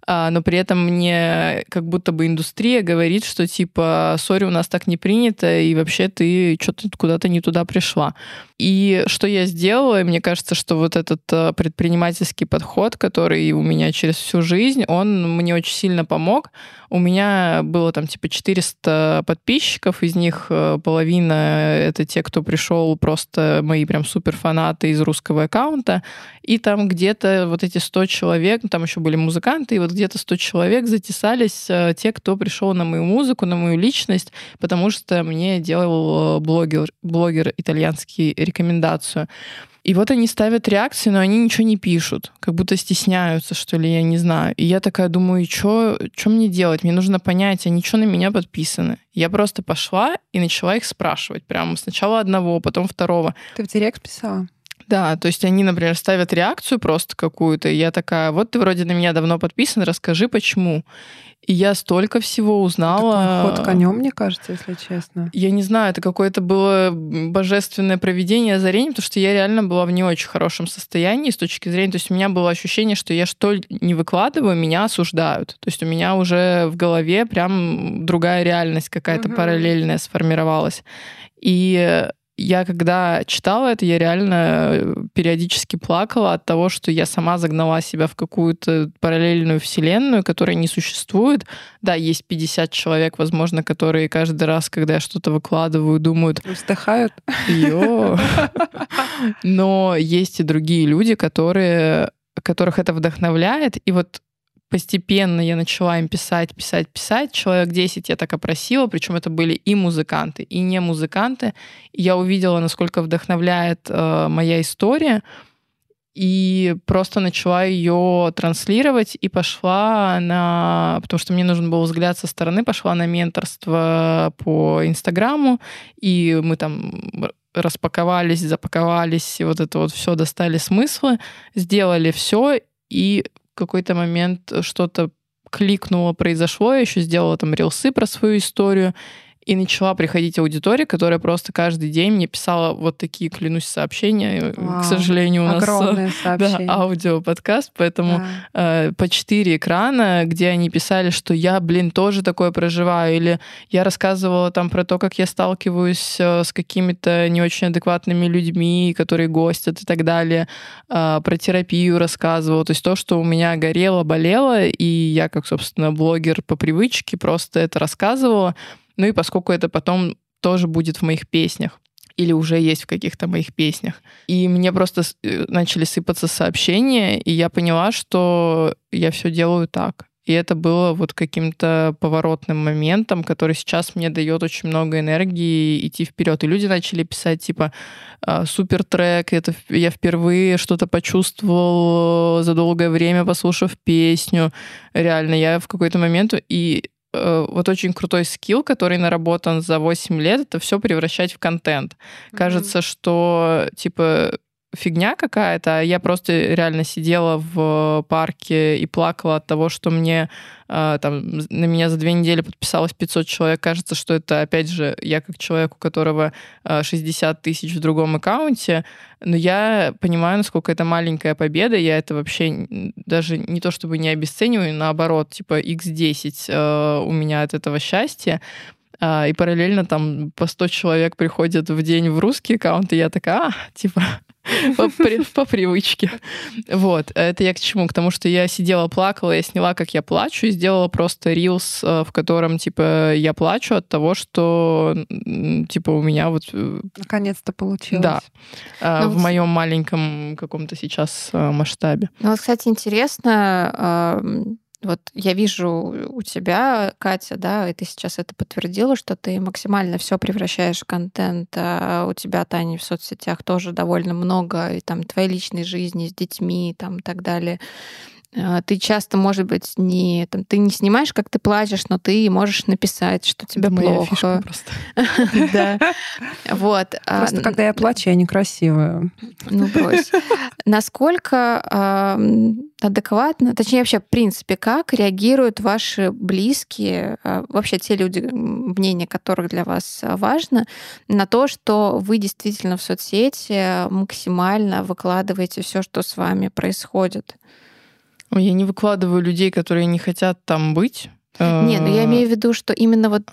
B: но при этом мне как будто бы индустрия говорит, что типа, сори, у нас так не принято, и вообще ты что-то куда-то не туда пришла. И что я сделала, мне кажется, что вот этот э, предпринимательский подход, который у меня через всю жизнь, он мне очень сильно помог. У меня было там типа 400 подписчиков, из них э, половина это те, кто пришел просто мои прям супер фанаты из русского аккаунта, и там где-то вот эти 100 человек, ну, там еще были музыканты, и вот где-то 100 человек затесались э, те, кто пришел на мою музыку, на мою личность, потому что мне делал блогер, блогер итальянский рекомендацию. И вот они ставят реакции, но они ничего не пишут, как будто стесняются, что ли, я не знаю. И я такая думаю, и что мне делать? Мне нужно понять, они что на меня подписаны? Я просто пошла и начала их спрашивать. Прямо сначала одного, потом второго.
A: Ты в директ писала?
B: Да, то есть они, например, ставят реакцию просто какую-то, и я такая, вот ты вроде на меня давно подписан, расскажи, почему. И я столько всего узнала.
A: Такой ход конем, мне кажется, если честно.
B: Я не знаю, это какое-то было божественное проведение, озарение, потому что я реально была в не очень хорошем состоянии с точки зрения... То есть у меня было ощущение, что я что не выкладываю, меня осуждают. То есть у меня уже в голове прям другая реальность какая-то угу. параллельная сформировалась. И я когда читала это, я реально э, периодически плакала от того, что я сама загнала себя в какую-то параллельную вселенную, которая не существует. Да, есть 50 человек, возможно, которые каждый раз, когда я что-то выкладываю, думают...
A: Вздыхают.
B: Йо. (laughs) Но есть и другие люди, которые которых это вдохновляет. И вот постепенно я начала им писать, писать, писать. Человек 10 я так опросила, причем это были и музыканты, и не музыканты. Я увидела, насколько вдохновляет э, моя история. и просто начала ее транслировать и пошла на... Потому что мне нужен был взгляд со стороны, пошла на менторство по Инстаграму, и мы там распаковались, запаковались, и вот это вот все достали смыслы, сделали все, и какой-то момент что-то кликнуло, произошло, я еще сделала там рилсы про свою историю, и начала приходить аудитория, которая просто каждый день мне писала вот такие, клянусь, сообщения. Вау. К сожалению, у нас (laughs) да, аудиоподкаст, поэтому да. э, по четыре экрана, где они писали, что я, блин, тоже такое проживаю, или я рассказывала там про то, как я сталкиваюсь э, с какими-то не очень адекватными людьми, которые гостят и так далее, э, про терапию рассказывала, то есть то, что у меня горело, болело, и я, как, собственно, блогер по привычке, просто это рассказывала, ну и поскольку это потом тоже будет в моих песнях, или уже есть в каких-то моих песнях. И мне просто э, начали сыпаться сообщения, и я поняла, что я все делаю так. И это было вот каким-то поворотным моментом, который сейчас мне дает очень много энергии идти вперед. И люди начали писать типа «А, супер трек, это я впервые что-то почувствовал за долгое время, послушав песню. Реально, я в какой-то момент и вот очень крутой скилл, который наработан за 8 лет, это все превращать в контент. Mm-hmm. Кажется, что типа фигня какая-то. Я просто реально сидела в парке и плакала от того, что мне а, там на меня за две недели подписалось 500 человек. Кажется, что это, опять же, я как человек, у которого 60 а, тысяч в другом аккаунте, но я понимаю, насколько это маленькая победа. Я это вообще даже не то чтобы не обесцениваю, наоборот, типа x10 а, у меня от этого счастья. И параллельно там по 100 человек приходят в день в русский аккаунт, и я такая, а, типа, (laughs) по, при, по привычке. Вот. Это я к чему? К тому, что я сидела, плакала, я сняла, как я плачу, и сделала просто рилс, э, в котором, типа, я плачу от того, что, типа, у меня вот... Э,
A: Наконец-то получилось.
B: Да. Ну, в вот... моем маленьком каком-то сейчас э, масштабе.
C: Ну, вот, кстати, интересно, вот я вижу у тебя, Катя, да, и ты сейчас это подтвердила, что ты максимально все превращаешь в контент. А у тебя, Таня, в соцсетях тоже довольно много, и там твоей личной жизни с детьми там, и так далее. А, ты часто, может быть, не, там, ты не снимаешь, как ты плачешь, но ты можешь написать, что тебе Это плохо. просто. (laughs) Да. Вот.
A: А, просто когда я плачу, я некрасивая.
C: Ну, брось. Насколько адекватно, точнее, вообще, в принципе, как реагируют ваши близкие, а, вообще те люди, мнение которых для вас важно, на то, что вы действительно в соцсети максимально выкладываете все, что с вами происходит?
B: Я не выкладываю людей, которые не хотят там быть.
C: Не, ну я э, имею в виду, что именно вот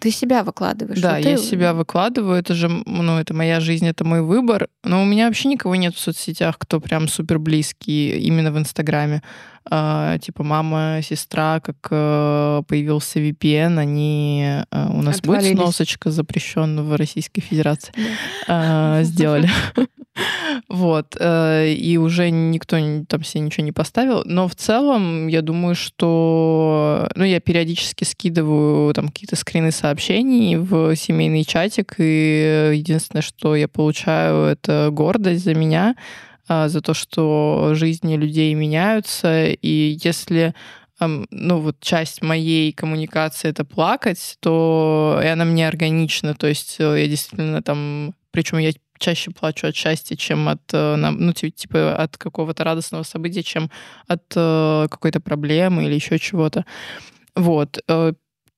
C: ты себя выкладываешь.
B: Да, я ты... себя выкладываю. Это же, ну, это моя жизнь, это мой выбор. Но у меня вообще никого нет в соцсетях, кто прям супер близкий именно в Инстаграме. А, типа мама, сестра, как а, появился VPN, они а, у нас будет сносочка запрещенная в Российской Федерации. А, сделали. (laughs) Вот. Э, и уже никто там себе ничего не поставил. Но в целом, я думаю, что... Ну, я периодически скидываю там какие-то скрины сообщений в семейный чатик, и единственное, что я получаю, это гордость за меня, а, за то, что жизни людей меняются, и если ну вот часть моей коммуникации это плакать, то и она мне органична, то есть э, я действительно там, причем я чаще плачу от счастья, чем от, э, ну, типа, от какого-то радостного события, чем от э, какой-то проблемы или еще чего-то. Вот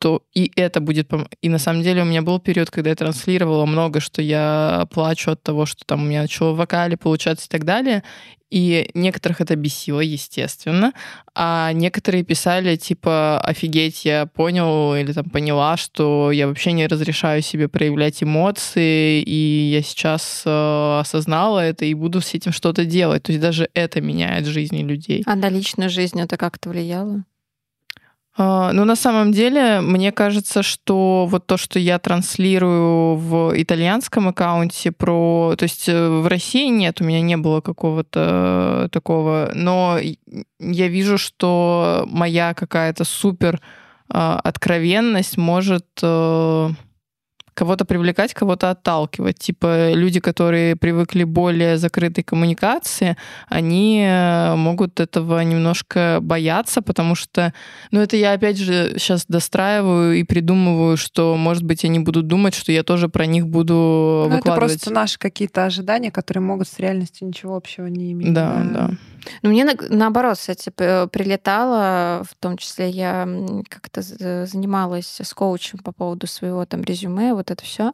B: то и это будет... И на самом деле у меня был период, когда я транслировала много, что я плачу от того, что там у меня начало в вокале получаться и так далее. И некоторых это бесило, естественно. А некоторые писали, типа, офигеть, я понял или там поняла, что я вообще не разрешаю себе проявлять эмоции, и я сейчас э, осознала это и буду с этим что-то делать. То есть даже это меняет жизни людей.
C: А на личную жизнь это как-то влияло?
B: А, ну, на самом деле, мне кажется, что вот то, что я транслирую в итальянском аккаунте про... То есть э, в России нет, у меня не было какого-то такого, но я вижу, что моя какая-то супер а, откровенность может э, кого-то привлекать, кого-то отталкивать. Типа люди, которые привыкли более закрытой коммуникации, они э, могут этого немножко бояться, потому что, ну это я опять же сейчас достраиваю и придумываю, что, может быть, они будут думать, что я тоже про них буду ну, выкладывать.
A: Это просто наши какие-то ожидания, которые могут с реальностью ничего общего не иметь.
B: Да, да. да.
C: Ну, мне наоборот, кстати, прилетало, в том числе я как-то занималась с коучем по поводу своего там резюме, вот это все.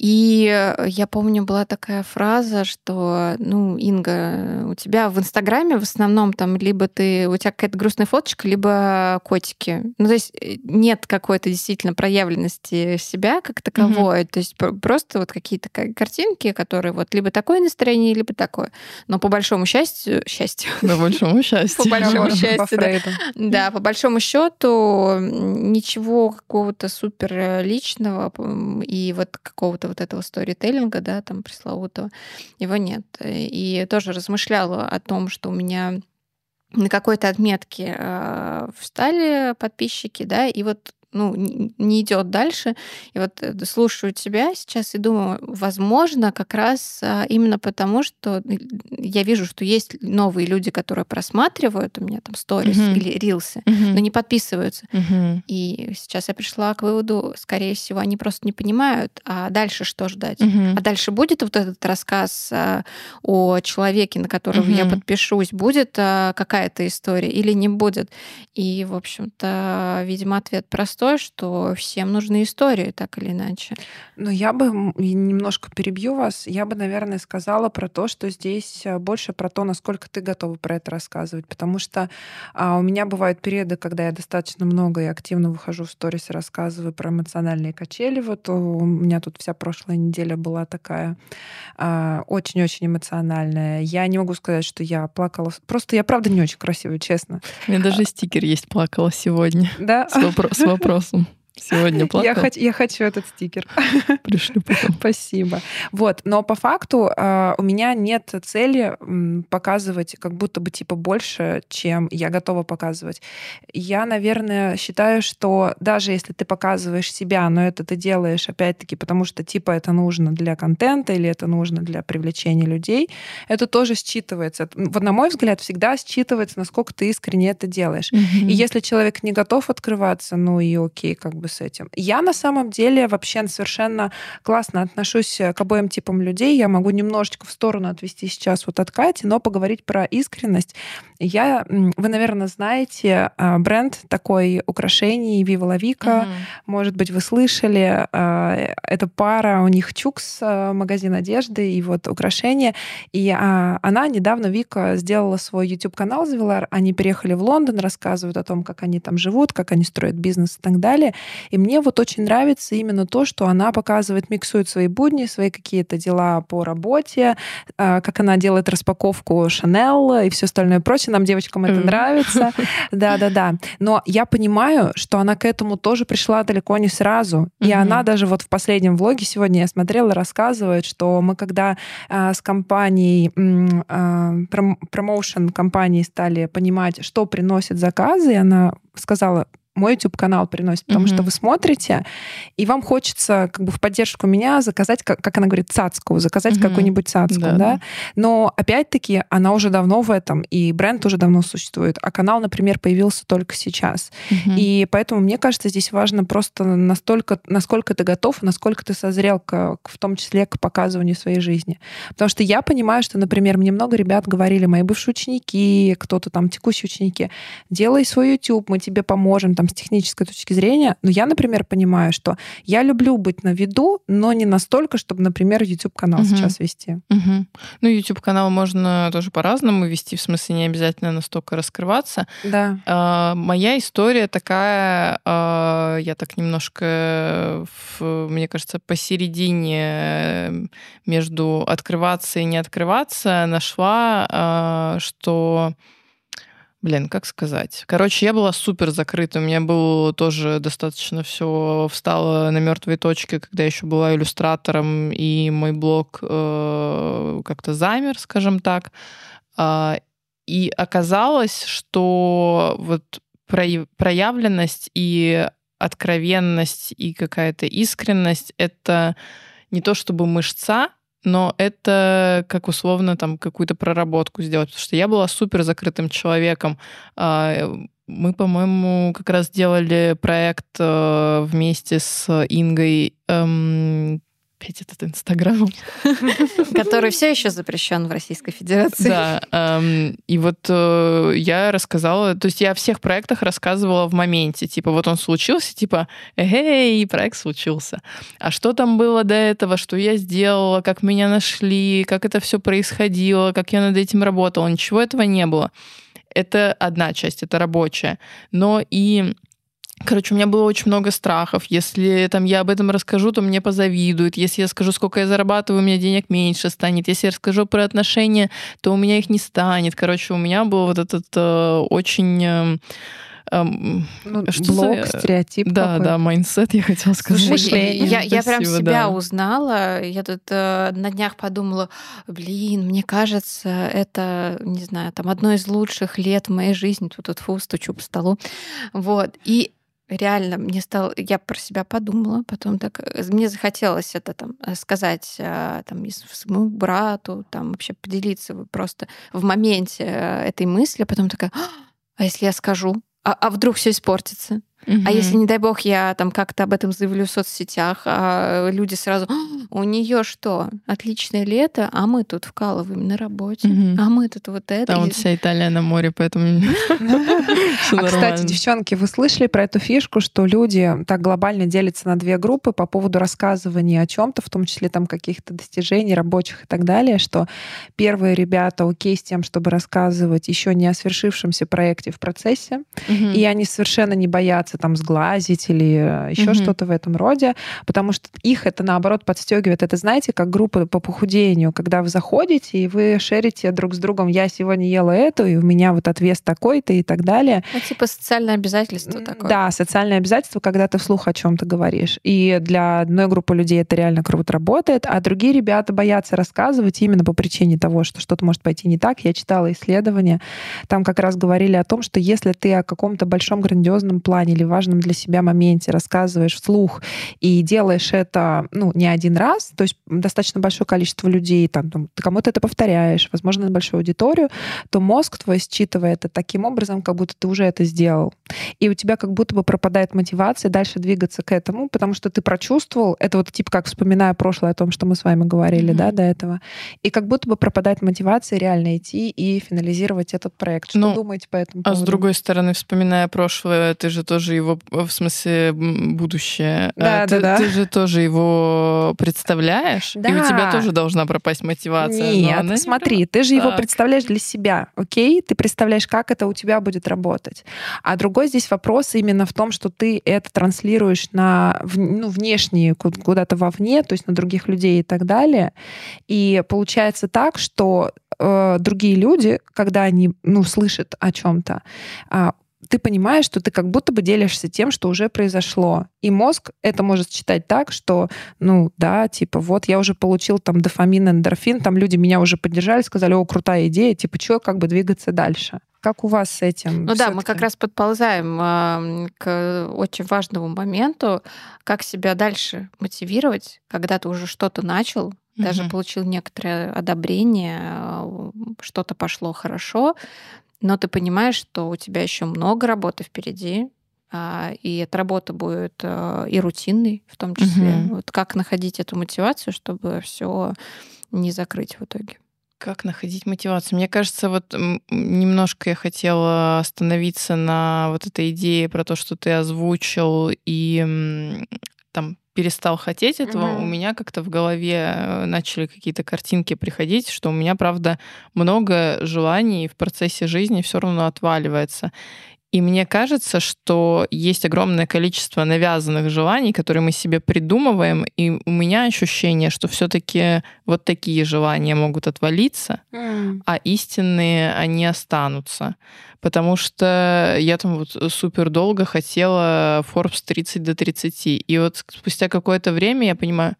C: И я помню, была такая фраза, что, ну, Инга, у тебя в Инстаграме в основном там либо ты, у тебя какая-то грустная фоточка, либо котики. Ну, то есть э, нет какой-то действительно проявленности себя как таковой. Mm-hmm. То есть просто вот какие-то картинки, которые вот либо такое настроение, либо такое. Но по большому счастью, счастью.
B: По большому (laughs) счастью.
C: По большому счастью, да. Да, по большому счету ничего какого-то супер личного и вот какого-то вот этого сторителлинга, да, там пресловутого, его нет. И тоже размышляла о том, что у меня на какой-то отметке э, встали подписчики, да, и вот ну, не идет дальше. И вот э, слушаю тебя сейчас и думаю, возможно, как раз а, именно потому, что я вижу, что есть новые люди, которые просматривают у меня там сторис uh-huh. или рилсы, uh-huh. но не подписываются. Uh-huh. И сейчас я пришла к выводу, скорее всего, они просто не понимают, а дальше что ждать? Uh-huh. А дальше будет вот этот рассказ а, о человеке, на которого uh-huh. я подпишусь, будет какая-то история или не будет? И, в общем-то, видимо, ответ простой простой, что всем нужны истории, так или иначе.
A: Ну, я бы немножко перебью вас. Я бы, наверное, сказала про то, что здесь э, больше про то, насколько ты готова про это рассказывать. Потому что а, у меня бывают периоды, когда я достаточно много и активно выхожу в сторис и рассказываю про эмоциональные качели. Вот у меня тут вся прошлая неделя была такая а, очень-очень эмоциональная. Я не могу сказать, что я плакала. Просто я, правда, не очень красивая, честно.
B: У меня даже стикер есть «плакала сегодня».
A: Да?
B: С, вопро- с вопросом вопросом. Сегодня плакал.
A: Я, хочу, я хочу этот стикер. (laughs)
B: Пришлю потом.
A: Спасибо. Вот, но по факту э, у меня нет цели показывать как будто бы типа больше, чем я готова показывать. Я, наверное, считаю, что даже если ты показываешь себя, но это ты делаешь опять-таки потому, что типа это нужно для контента или это нужно для привлечения людей, это тоже считывается. Вот на мой взгляд, всегда считывается, насколько ты искренне это делаешь. Mm-hmm. И если человек не готов открываться, ну и окей, как бы с этим. Я на самом деле вообще совершенно классно отношусь к обоим типам людей. Я могу немножечко в сторону отвести сейчас вот от Кати, но поговорить про искренность. Я, вы, наверное, знаете а, бренд такой украшений Viva La Vica. Угу. Может быть, вы слышали. А, это пара, у них Чукс, а, магазин одежды и вот украшения. И она недавно, Вика, сделала свой YouTube-канал, завела. Они переехали в Лондон, рассказывают о том, как они там живут, как они строят бизнес и так далее. И мне вот очень нравится именно то, что она показывает, миксует свои будни, свои какие-то дела по работе, как она делает распаковку Шанел и все остальное прочее нам, девочкам, это нравится. (laughs) Да-да-да. Но я понимаю, что она к этому тоже пришла далеко не сразу. И она даже вот в последнем влоге сегодня я смотрела, рассказывает, что мы когда а, с компанией, а, промоушен компании стали понимать, что приносит заказы, и она сказала, мой YouTube-канал приносит, потому mm-hmm. что вы смотрите, и вам хочется как бы в поддержку меня заказать, как, как она говорит, цацку, заказать mm-hmm. какую-нибудь цацку, да, да? Но опять-таки она уже давно в этом, и бренд уже давно существует, а канал, например, появился только сейчас. Mm-hmm. И поэтому мне кажется, здесь важно просто настолько, насколько ты готов, насколько ты созрел к, в том числе к показыванию своей жизни. Потому что я понимаю, что, например, мне много ребят говорили, мои бывшие ученики, кто-то там текущие ученики, делай свой YouTube, мы тебе поможем, там, с технической точки зрения, но я, например, понимаю, что я люблю быть на виду, но не настолько, чтобы, например, YouTube-канал угу. сейчас вести.
B: Угу. Ну, YouTube-канал можно тоже по-разному вести, в смысле не обязательно настолько раскрываться.
A: Да.
B: А, моя история такая, а, я так немножко, в, мне кажется, посередине между открываться и не открываться нашла, а, что Блин, как сказать? Короче, я была супер закрыта. У меня было тоже достаточно все встало на мертвой точке, когда я еще была иллюстратором, и мой блог э, как-то замер, скажем так. Э, и оказалось, что вот проявленность и откровенность и какая-то искренность — это не то чтобы мышца, но это как условно там какую-то проработку сделать, потому что я была супер закрытым человеком. А, мы, по-моему, как раз делали проект э, вместе с Ингой эм, опять этот Инстаграм. (laughs)
C: Который все еще запрещен в Российской Федерации.
B: Да. Эм, и вот э, я рассказала, то есть я о всех проектах рассказывала в моменте. Типа, вот он случился, типа, эй, проект случился. А что там было до этого, что я сделала, как меня нашли, как это все происходило, как я над этим работала. Ничего этого не было. Это одна часть, это рабочая. Но и Короче, у меня было очень много страхов. Если там я об этом расскажу, то мне позавидуют. Если я скажу, сколько я зарабатываю, у меня денег меньше станет. Если я расскажу про отношения, то у меня их не станет. Короче, у меня был вот этот э, очень... Э,
A: ну, что блок, за... стереотип.
B: Да, какой? да, mindset, я хотела сказать.
C: Слушай, я, я прям себя да. узнала. Я тут э, на днях подумала, блин, мне кажется, это, не знаю, там одно из лучших лет моей жизни. Тут, тут фу, стучу по столу. Вот. И реально мне стало, я про себя подумала, потом так, э, мне захотелось это там э, сказать э, там своему брату, там вообще поделиться просто в моменте этой мысли, а потом такая, «А, а если я скажу, а, а вдруг все испортится? Угу. А если, не дай бог, я там как-то об этом заявлю в соцсетях, а люди сразу, «А, у нее что, отличное лето, а мы тут вкалываем на работе, угу. а мы тут вот это.
B: А вот вся Италия на море, поэтому... (laughs)
A: А, кстати, девчонки, вы слышали про эту фишку, что люди так глобально делятся на две группы по поводу рассказывания о чем то в том числе там каких-то достижений рабочих и так далее, что первые ребята окей с тем, чтобы рассказывать еще не о свершившемся проекте в процессе, и они совершенно не боятся пытаться там сглазить или э, еще угу. что-то в этом роде, потому что их это наоборот подстегивает. Это знаете, как группа по похудению, когда вы заходите и вы шерите друг с другом, я сегодня ела эту, и у меня вот отвес такой-то и так далее.
C: Ну, типа социальное обязательство такое.
A: Да, социальное обязательство, когда ты вслух о чем-то говоришь. И для одной группы людей это реально круто работает, а другие ребята боятся рассказывать именно по причине того, что что-то может пойти не так. Я читала исследования, там как раз говорили о том, что если ты о каком-то большом грандиозном плане или важном для себя моменте рассказываешь вслух и делаешь это ну, не один раз, то есть достаточно большое количество людей, там, там, ты кому-то это повторяешь, возможно, на большую аудиторию, то мозг твой считывает это таким образом, как будто ты уже это сделал. И у тебя как будто бы пропадает мотивация дальше двигаться к этому, потому что ты прочувствовал, это вот типа как вспоминая прошлое о том, что мы с вами говорили, mm-hmm. да, до этого, и как будто бы пропадает мотивация реально идти и финализировать этот проект. Что ну, думаете по этому
B: поводу? А с другой стороны, вспоминая прошлое, ты же тоже тоже его, в смысле, будущее.
A: Да,
B: ты,
A: да, да.
B: Ты же тоже его представляешь, да. и у тебя тоже должна пропасть мотивация.
A: Нет, смотри, не ты же так. его представляешь для себя, окей? Ты представляешь, как это у тебя будет работать. А другой здесь вопрос именно в том, что ты это транслируешь на ну, внешние, куда-то вовне, то есть на других людей и так далее. И получается так, что э, другие люди, когда они ну, слышат о чем-то, э, ты понимаешь, что ты как будто бы делишься тем, что уже произошло. И мозг это может считать так, что, ну, да, типа, вот я уже получил там дофамин, эндорфин, там люди меня уже поддержали, сказали, о, крутая идея, типа, что, как бы двигаться дальше. Как у вас с этим?
C: Ну да, мы как раз подползаем э, к очень важному моменту, как себя дальше мотивировать, когда ты уже что-то начал, угу. даже получил некоторое одобрение, э, что-то пошло хорошо, но ты понимаешь, что у тебя еще много работы впереди, а, и эта работа будет э, и рутинной в том числе. Угу. Вот как находить эту мотивацию, чтобы все не закрыть в итоге?
B: Как находить мотивацию? Мне кажется, вот немножко я хотела остановиться на вот этой идее про то, что ты озвучил, и там перестал хотеть этого, mm-hmm. у меня как-то в голове э, начали какие-то картинки приходить, что у меня, правда, много желаний в процессе жизни все равно отваливается. И мне кажется, что есть огромное количество навязанных желаний, которые мы себе придумываем, и у меня ощущение, что все-таки вот такие желания могут отвалиться, mm. а истинные они останутся. Потому что я там вот супер долго хотела Forbes 30 до 30. И вот спустя какое-то время я понимаю,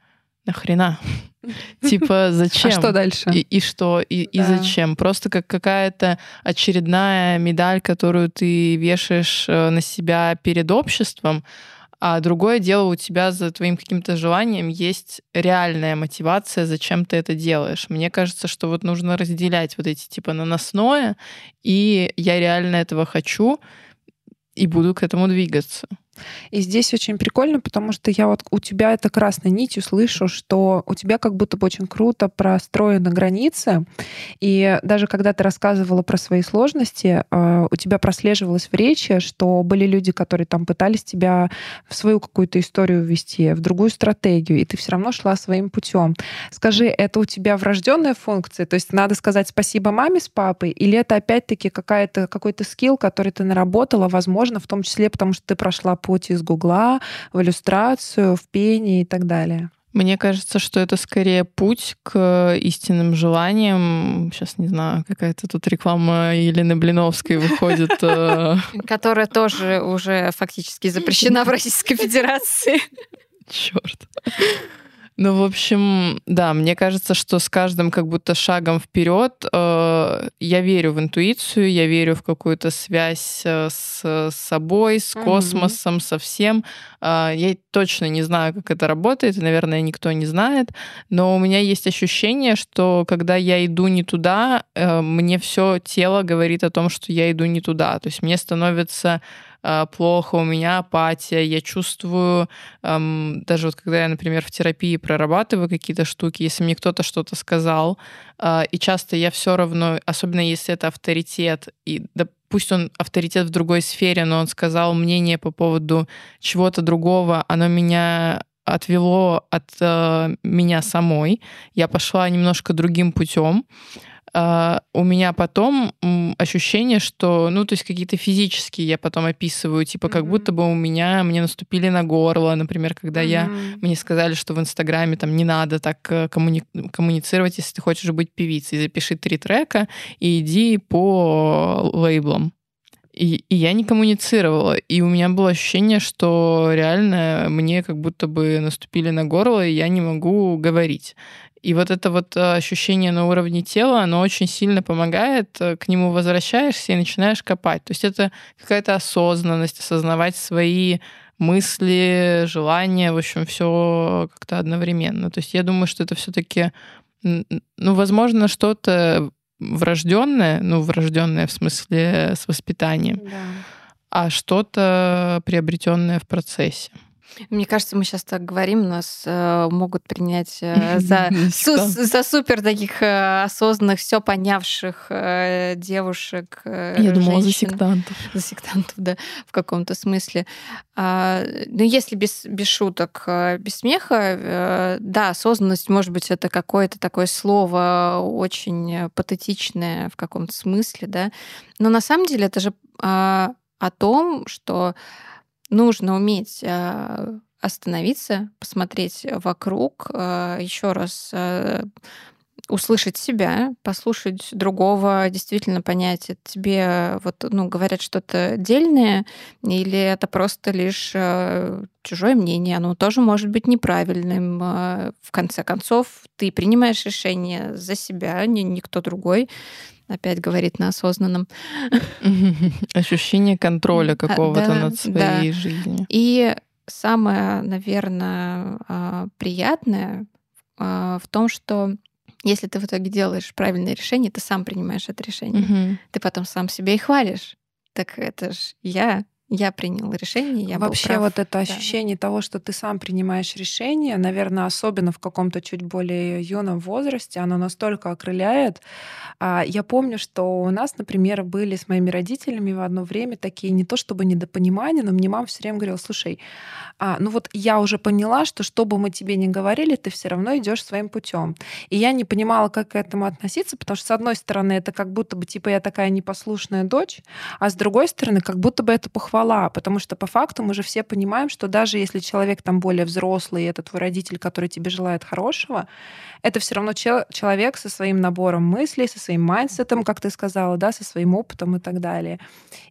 B: нахрена? (laughs) Типа, зачем? А
A: что дальше?
B: И, и что? И, да. и зачем? Просто как какая-то очередная медаль, которую ты вешаешь э, на себя перед обществом, А другое дело, у тебя за твоим каким-то желанием есть реальная мотивация, зачем ты это делаешь. Мне кажется, что вот нужно разделять вот эти типа наносное, и я реально этого хочу, и буду к этому двигаться.
A: И здесь очень прикольно, потому что я вот у тебя это красной нитью слышу, что у тебя как будто бы очень круто простроена граница. И даже когда ты рассказывала про свои сложности, а, у тебя прослеживалось в речи, что были люди, которые там пытались тебя в свою какую-то историю ввести, в другую стратегию, и ты все равно шла своим путем. Скажи, это у тебя врожденная функция? То есть надо сказать спасибо маме с папой, или это опять-таки какая-то, какой-то скилл, который ты наработала, возможно, в том числе потому, что ты прошла путь из Гугла в иллюстрацию, в пение и так далее?
B: Мне кажется, что это скорее путь к истинным желаниям. Сейчас не знаю, какая-то тут реклама Елены Блиновской выходит. Э. (laughs)
C: Которая тоже уже фактически запрещена в Российской Федерации.
B: Черт. Ну, в общем, да, мне кажется, что с каждым как будто шагом вперед э, я верю в интуицию, я верю в какую-то связь э, с собой, с космосом, mm-hmm. со всем. Э, я точно не знаю, как это работает, и, наверное, никто не знает, но у меня есть ощущение, что когда я иду не туда, э, мне все тело говорит о том, что я иду не туда. То есть мне становится плохо, у меня апатия, я чувствую, эм, даже вот когда я, например, в терапии прорабатываю какие-то штуки, если мне кто-то что-то сказал, э, и часто я все равно, особенно если это авторитет, и да, пусть он авторитет в другой сфере, но он сказал мнение по поводу чего-то другого, оно меня отвело от э, меня самой. Я пошла немножко другим путем. Uh, у меня потом ощущение, что, ну, то есть какие-то физические я потом описываю, типа mm-hmm. как будто бы у меня, мне наступили на горло, например, когда mm-hmm. я, мне сказали, что в Инстаграме там не надо так э, коммуни- коммуницировать, если ты хочешь быть певицей, запиши три трека и иди по лейблам. И, и я не коммуницировала. И у меня было ощущение, что реально мне как будто бы наступили на горло, и я не могу говорить. И вот это вот э, ощущение на уровне тела, оно очень сильно помогает, э, к нему возвращаешься и начинаешь копать. То есть это какая-то осознанность, осознавать свои мысли, желания, в общем, все как-то одновременно. То есть я думаю, что это все-таки, ну, возможно, что-то врожденное, ну, врожденное в смысле с воспитанием, да. а что-то приобретенное в процессе.
C: Мне кажется, мы сейчас так говорим, нас э, могут принять э, (laughs) за, су, за супер таких э, осознанных, все понявших э, девушек. Э,
B: Я думала, за сектантов.
C: За сектантов, да, в каком-то смысле. А, ну, если без, без шуток, э, без смеха, э, да, осознанность, может быть, это какое-то такое слово очень патетичное в каком-то смысле, да, но на самом деле это же э, о том, что нужно уметь а, остановиться, посмотреть вокруг, а, еще раз а, услышать себя, послушать другого, действительно понять, это тебе вот, ну, говорят что-то дельное, или это просто лишь чужое мнение, оно тоже может быть неправильным. В конце концов, ты принимаешь решение за себя, не никто другой опять говорит на осознанном. (laughs)
B: Ощущение контроля какого-то да, над своей да. жизнью.
C: И самое, наверное, а, приятное а, в том, что если ты в итоге делаешь правильное решение, ты сам принимаешь это решение. Угу. Ты потом сам себя и хвалишь. Так это ж я я принял решение, я
A: Вообще вот это ощущение да. того, что ты сам принимаешь решение, наверное, особенно в каком-то чуть более юном возрасте, оно настолько окрыляет. А, я помню, что у нас, например, были с моими родителями в одно время такие не то чтобы недопонимания, но мне мама все время говорила, слушай, а, ну вот я уже поняла, что что бы мы тебе ни говорили, ты все равно идешь своим путем. И я не понимала, как к этому относиться, потому что, с одной стороны, это как будто бы, типа, я такая непослушная дочь, а с другой стороны, как будто бы это похвала, потому что по факту мы же все понимаем, что даже если человек там более взрослый, это твой родитель, который тебе желает хорошего, это все равно чел- человек со своим набором мыслей, со своим mindset ом, как ты сказала, да, со своим опытом и так далее.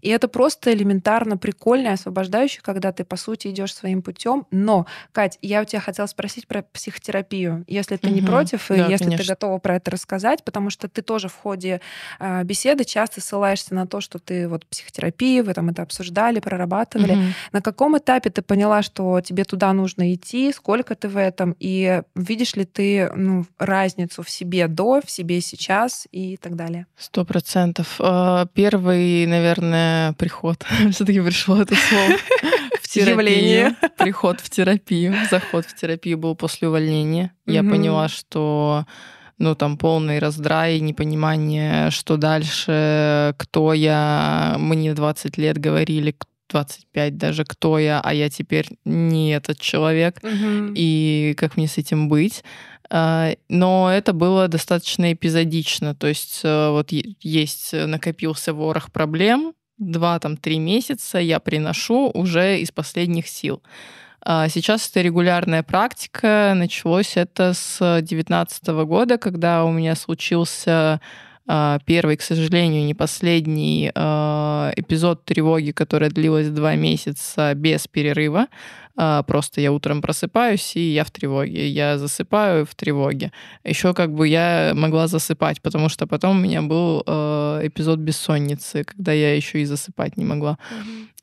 A: И это просто элементарно прикольно и освобождающе, когда ты, по сути, идешь своим своим путем. Но, Кать, я у тебя хотела спросить про психотерапию, если ты угу. не против, и да, если конечно. ты готова про это рассказать, потому что ты тоже в ходе э, беседы часто ссылаешься на то, что ты вот психотерапия, вы там это обсуждали. Прорабатывали, прорабатывали. Угу. На каком этапе ты поняла, что тебе туда нужно идти, сколько ты в этом, и видишь ли ты ну, разницу в себе до, в себе сейчас и так далее?
B: Сто процентов. А, первый, наверное, приход. (laughs) Все-таки пришло это слово. В (laughs) терапию. Приход в терапию. Заход в терапию был после увольнения. Я поняла, что ну, там, полный раздрай, непонимание, что дальше, кто я. Мне 20 лет говорили, 25 даже, кто я, а я теперь не этот человек, угу. и как мне с этим быть. А, но это было достаточно эпизодично, то есть э, вот есть, накопился ворох проблем, два, там, три месяца я приношу уже из последних сил. А сейчас это регулярная практика. Началось это с 2019 года, когда у меня случился а, первый, к сожалению, не последний а, эпизод тревоги, которая длилась два месяца без перерыва. Просто я утром просыпаюсь, и я в тревоге. Я засыпаю в тревоге. Еще как бы я могла засыпать, потому что потом у меня был эпизод бессонницы, когда я еще и засыпать не могла.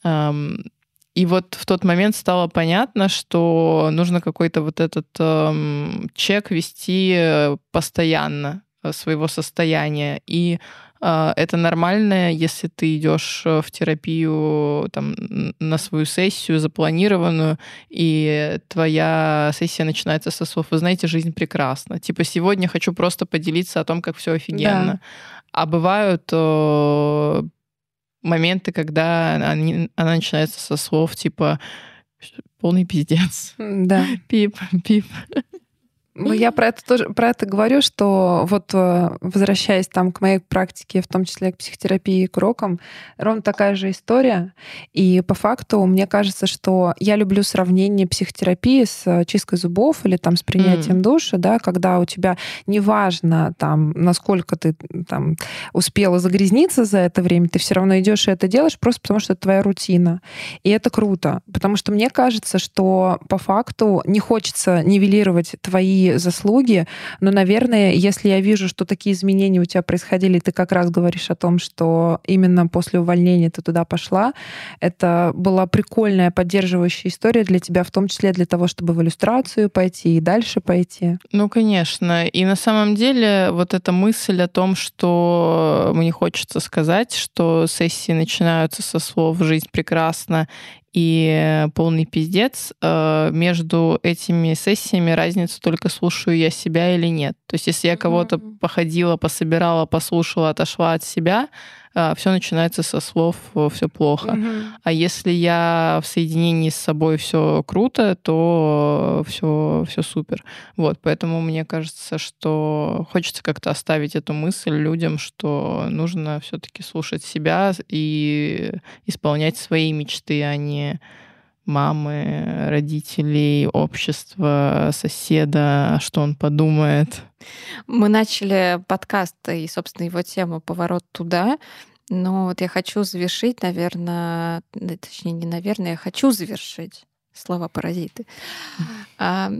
B: Mm-hmm. И вот в тот момент стало понятно, что нужно какой-то вот этот эм, чек вести э, постоянно э, своего состояния. И э, это нормально, если ты идешь э, в терапию там, на свою сессию запланированную, и твоя сессия начинается со слов «Вы знаете, жизнь прекрасна». Типа «Сегодня хочу просто поделиться о том, как все офигенно». Да. А бывают э, моменты, когда они, она начинается со слов типа полный пиздец.
A: Да. (laughs)
B: Пип, пип.
A: Ну, я про это тоже про это говорю, что вот э, возвращаясь там к моей практике, в том числе к психотерапии и к урокам, ровно такая же история. И по факту мне кажется, что я люблю сравнение психотерапии с чисткой зубов или там с принятием mm. душа, да, когда у тебя неважно там, насколько ты там успела загрязниться за это время, ты все равно идешь и это делаешь просто потому, что это твоя рутина. И это круто, потому что мне кажется, что по факту не хочется нивелировать твои заслуги, но, наверное, если я вижу, что такие изменения у тебя происходили, ты как раз говоришь о том, что именно после увольнения ты туда пошла, это была прикольная поддерживающая история для тебя, в том числе для того, чтобы в иллюстрацию пойти и дальше пойти.
B: Ну, конечно. И на самом деле вот эта мысль о том, что мне хочется сказать, что сессии начинаются со слов «жизнь прекрасна» и полный пиздец. Э, между этими сессиями разницу только слушаю я себя или нет. То есть если я кого-то походила, пособирала, послушала, отошла от себя, все начинается со слов все плохо. Угу. А если я в соединении с собой все круто, то все, все супер. Вот, поэтому мне кажется, что хочется как-то оставить эту мысль людям, что нужно все-таки слушать себя и исполнять свои мечты, а не мамы, родителей, общества, соседа, что он подумает.
C: Мы начали подкаст и, собственно, его тему «Поворот туда», но вот я хочу завершить, наверное, точнее, не наверное, я хочу завершить слова паразиты, а,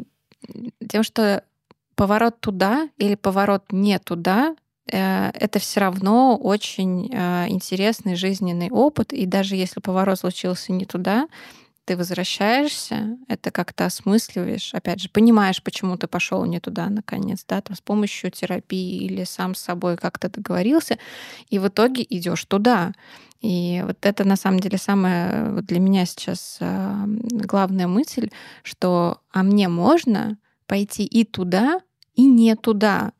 C: тем, что поворот туда или поворот не туда э, это все равно очень э, интересный жизненный опыт, и даже если поворот случился не туда, ты возвращаешься, это как-то осмысливаешь, опять же, понимаешь, почему ты пошел не туда, наконец, да, там с помощью терапии или сам с собой как-то договорился, и в итоге идешь туда. И вот это на самом деле самая для меня сейчас а, главная мысль, что а мне можно пойти и туда, и не туда.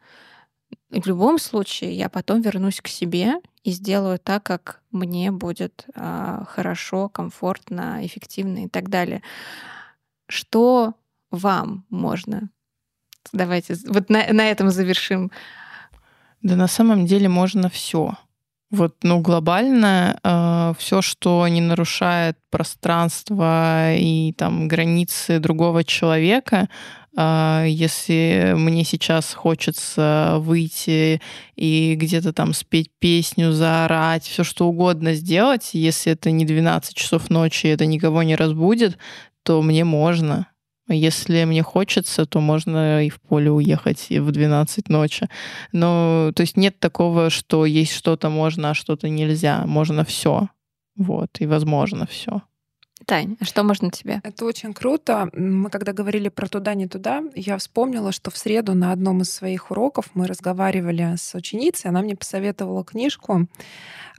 C: В любом случае я потом вернусь к себе и сделаю так, как мне будет э, хорошо, комфортно, эффективно и так далее. Что вам можно? Давайте вот на, на этом завершим.
B: Да на самом деле можно все. Вот, ну, глобально э, все, что не нарушает пространство и там границы другого человека, а, если мне сейчас хочется выйти и где-то там спеть песню, заорать, все что угодно сделать, если это не 12 часов ночи, это никого не разбудит, то мне можно. Если мне хочется, то можно и в поле уехать и в 12 ночи. Но, то есть нет такого, что есть что-то можно, а что-то нельзя. Можно все. Вот, и возможно все.
C: Тань, а что можно тебе?
A: Это очень круто. Мы когда говорили про туда, не туда, я вспомнила, что в среду на одном из своих уроков мы разговаривали с ученицей, она мне посоветовала книжку,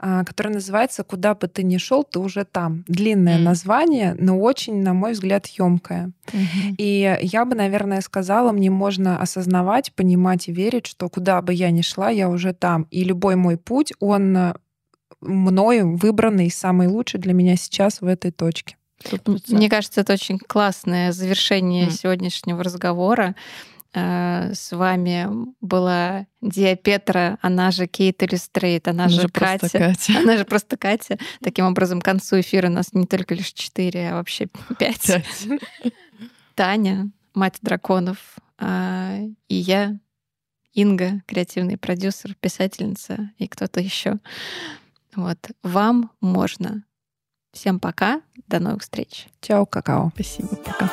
A: а, которая называется «Куда бы ты ни шел, ты уже там». Длинное mm. название, но очень, на мой взгляд, емкое. Mm-hmm. И я бы, наверное, сказала, мне можно осознавать, понимать и верить, что куда бы я ни шла, я уже там. И любой мой путь, он э, мною выбранный, самый лучший для меня сейчас в этой точке.
C: 100%. Мне кажется, это очень классное завершение м. сегодняшнего разговора. Э, с вами была Диа Петра, она же Kate Illustrate, она, она же, же Катя. Катя. Она же просто Катя. Таким образом, к концу эфира у нас не только лишь четыре, а вообще пять. Таня, мать драконов, а, и я, Инга, креативный продюсер, писательница и кто-то еще. Вот. Вам можно. Всем пока. До новых встреч.
A: Чао, какао.
B: Спасибо. Пока.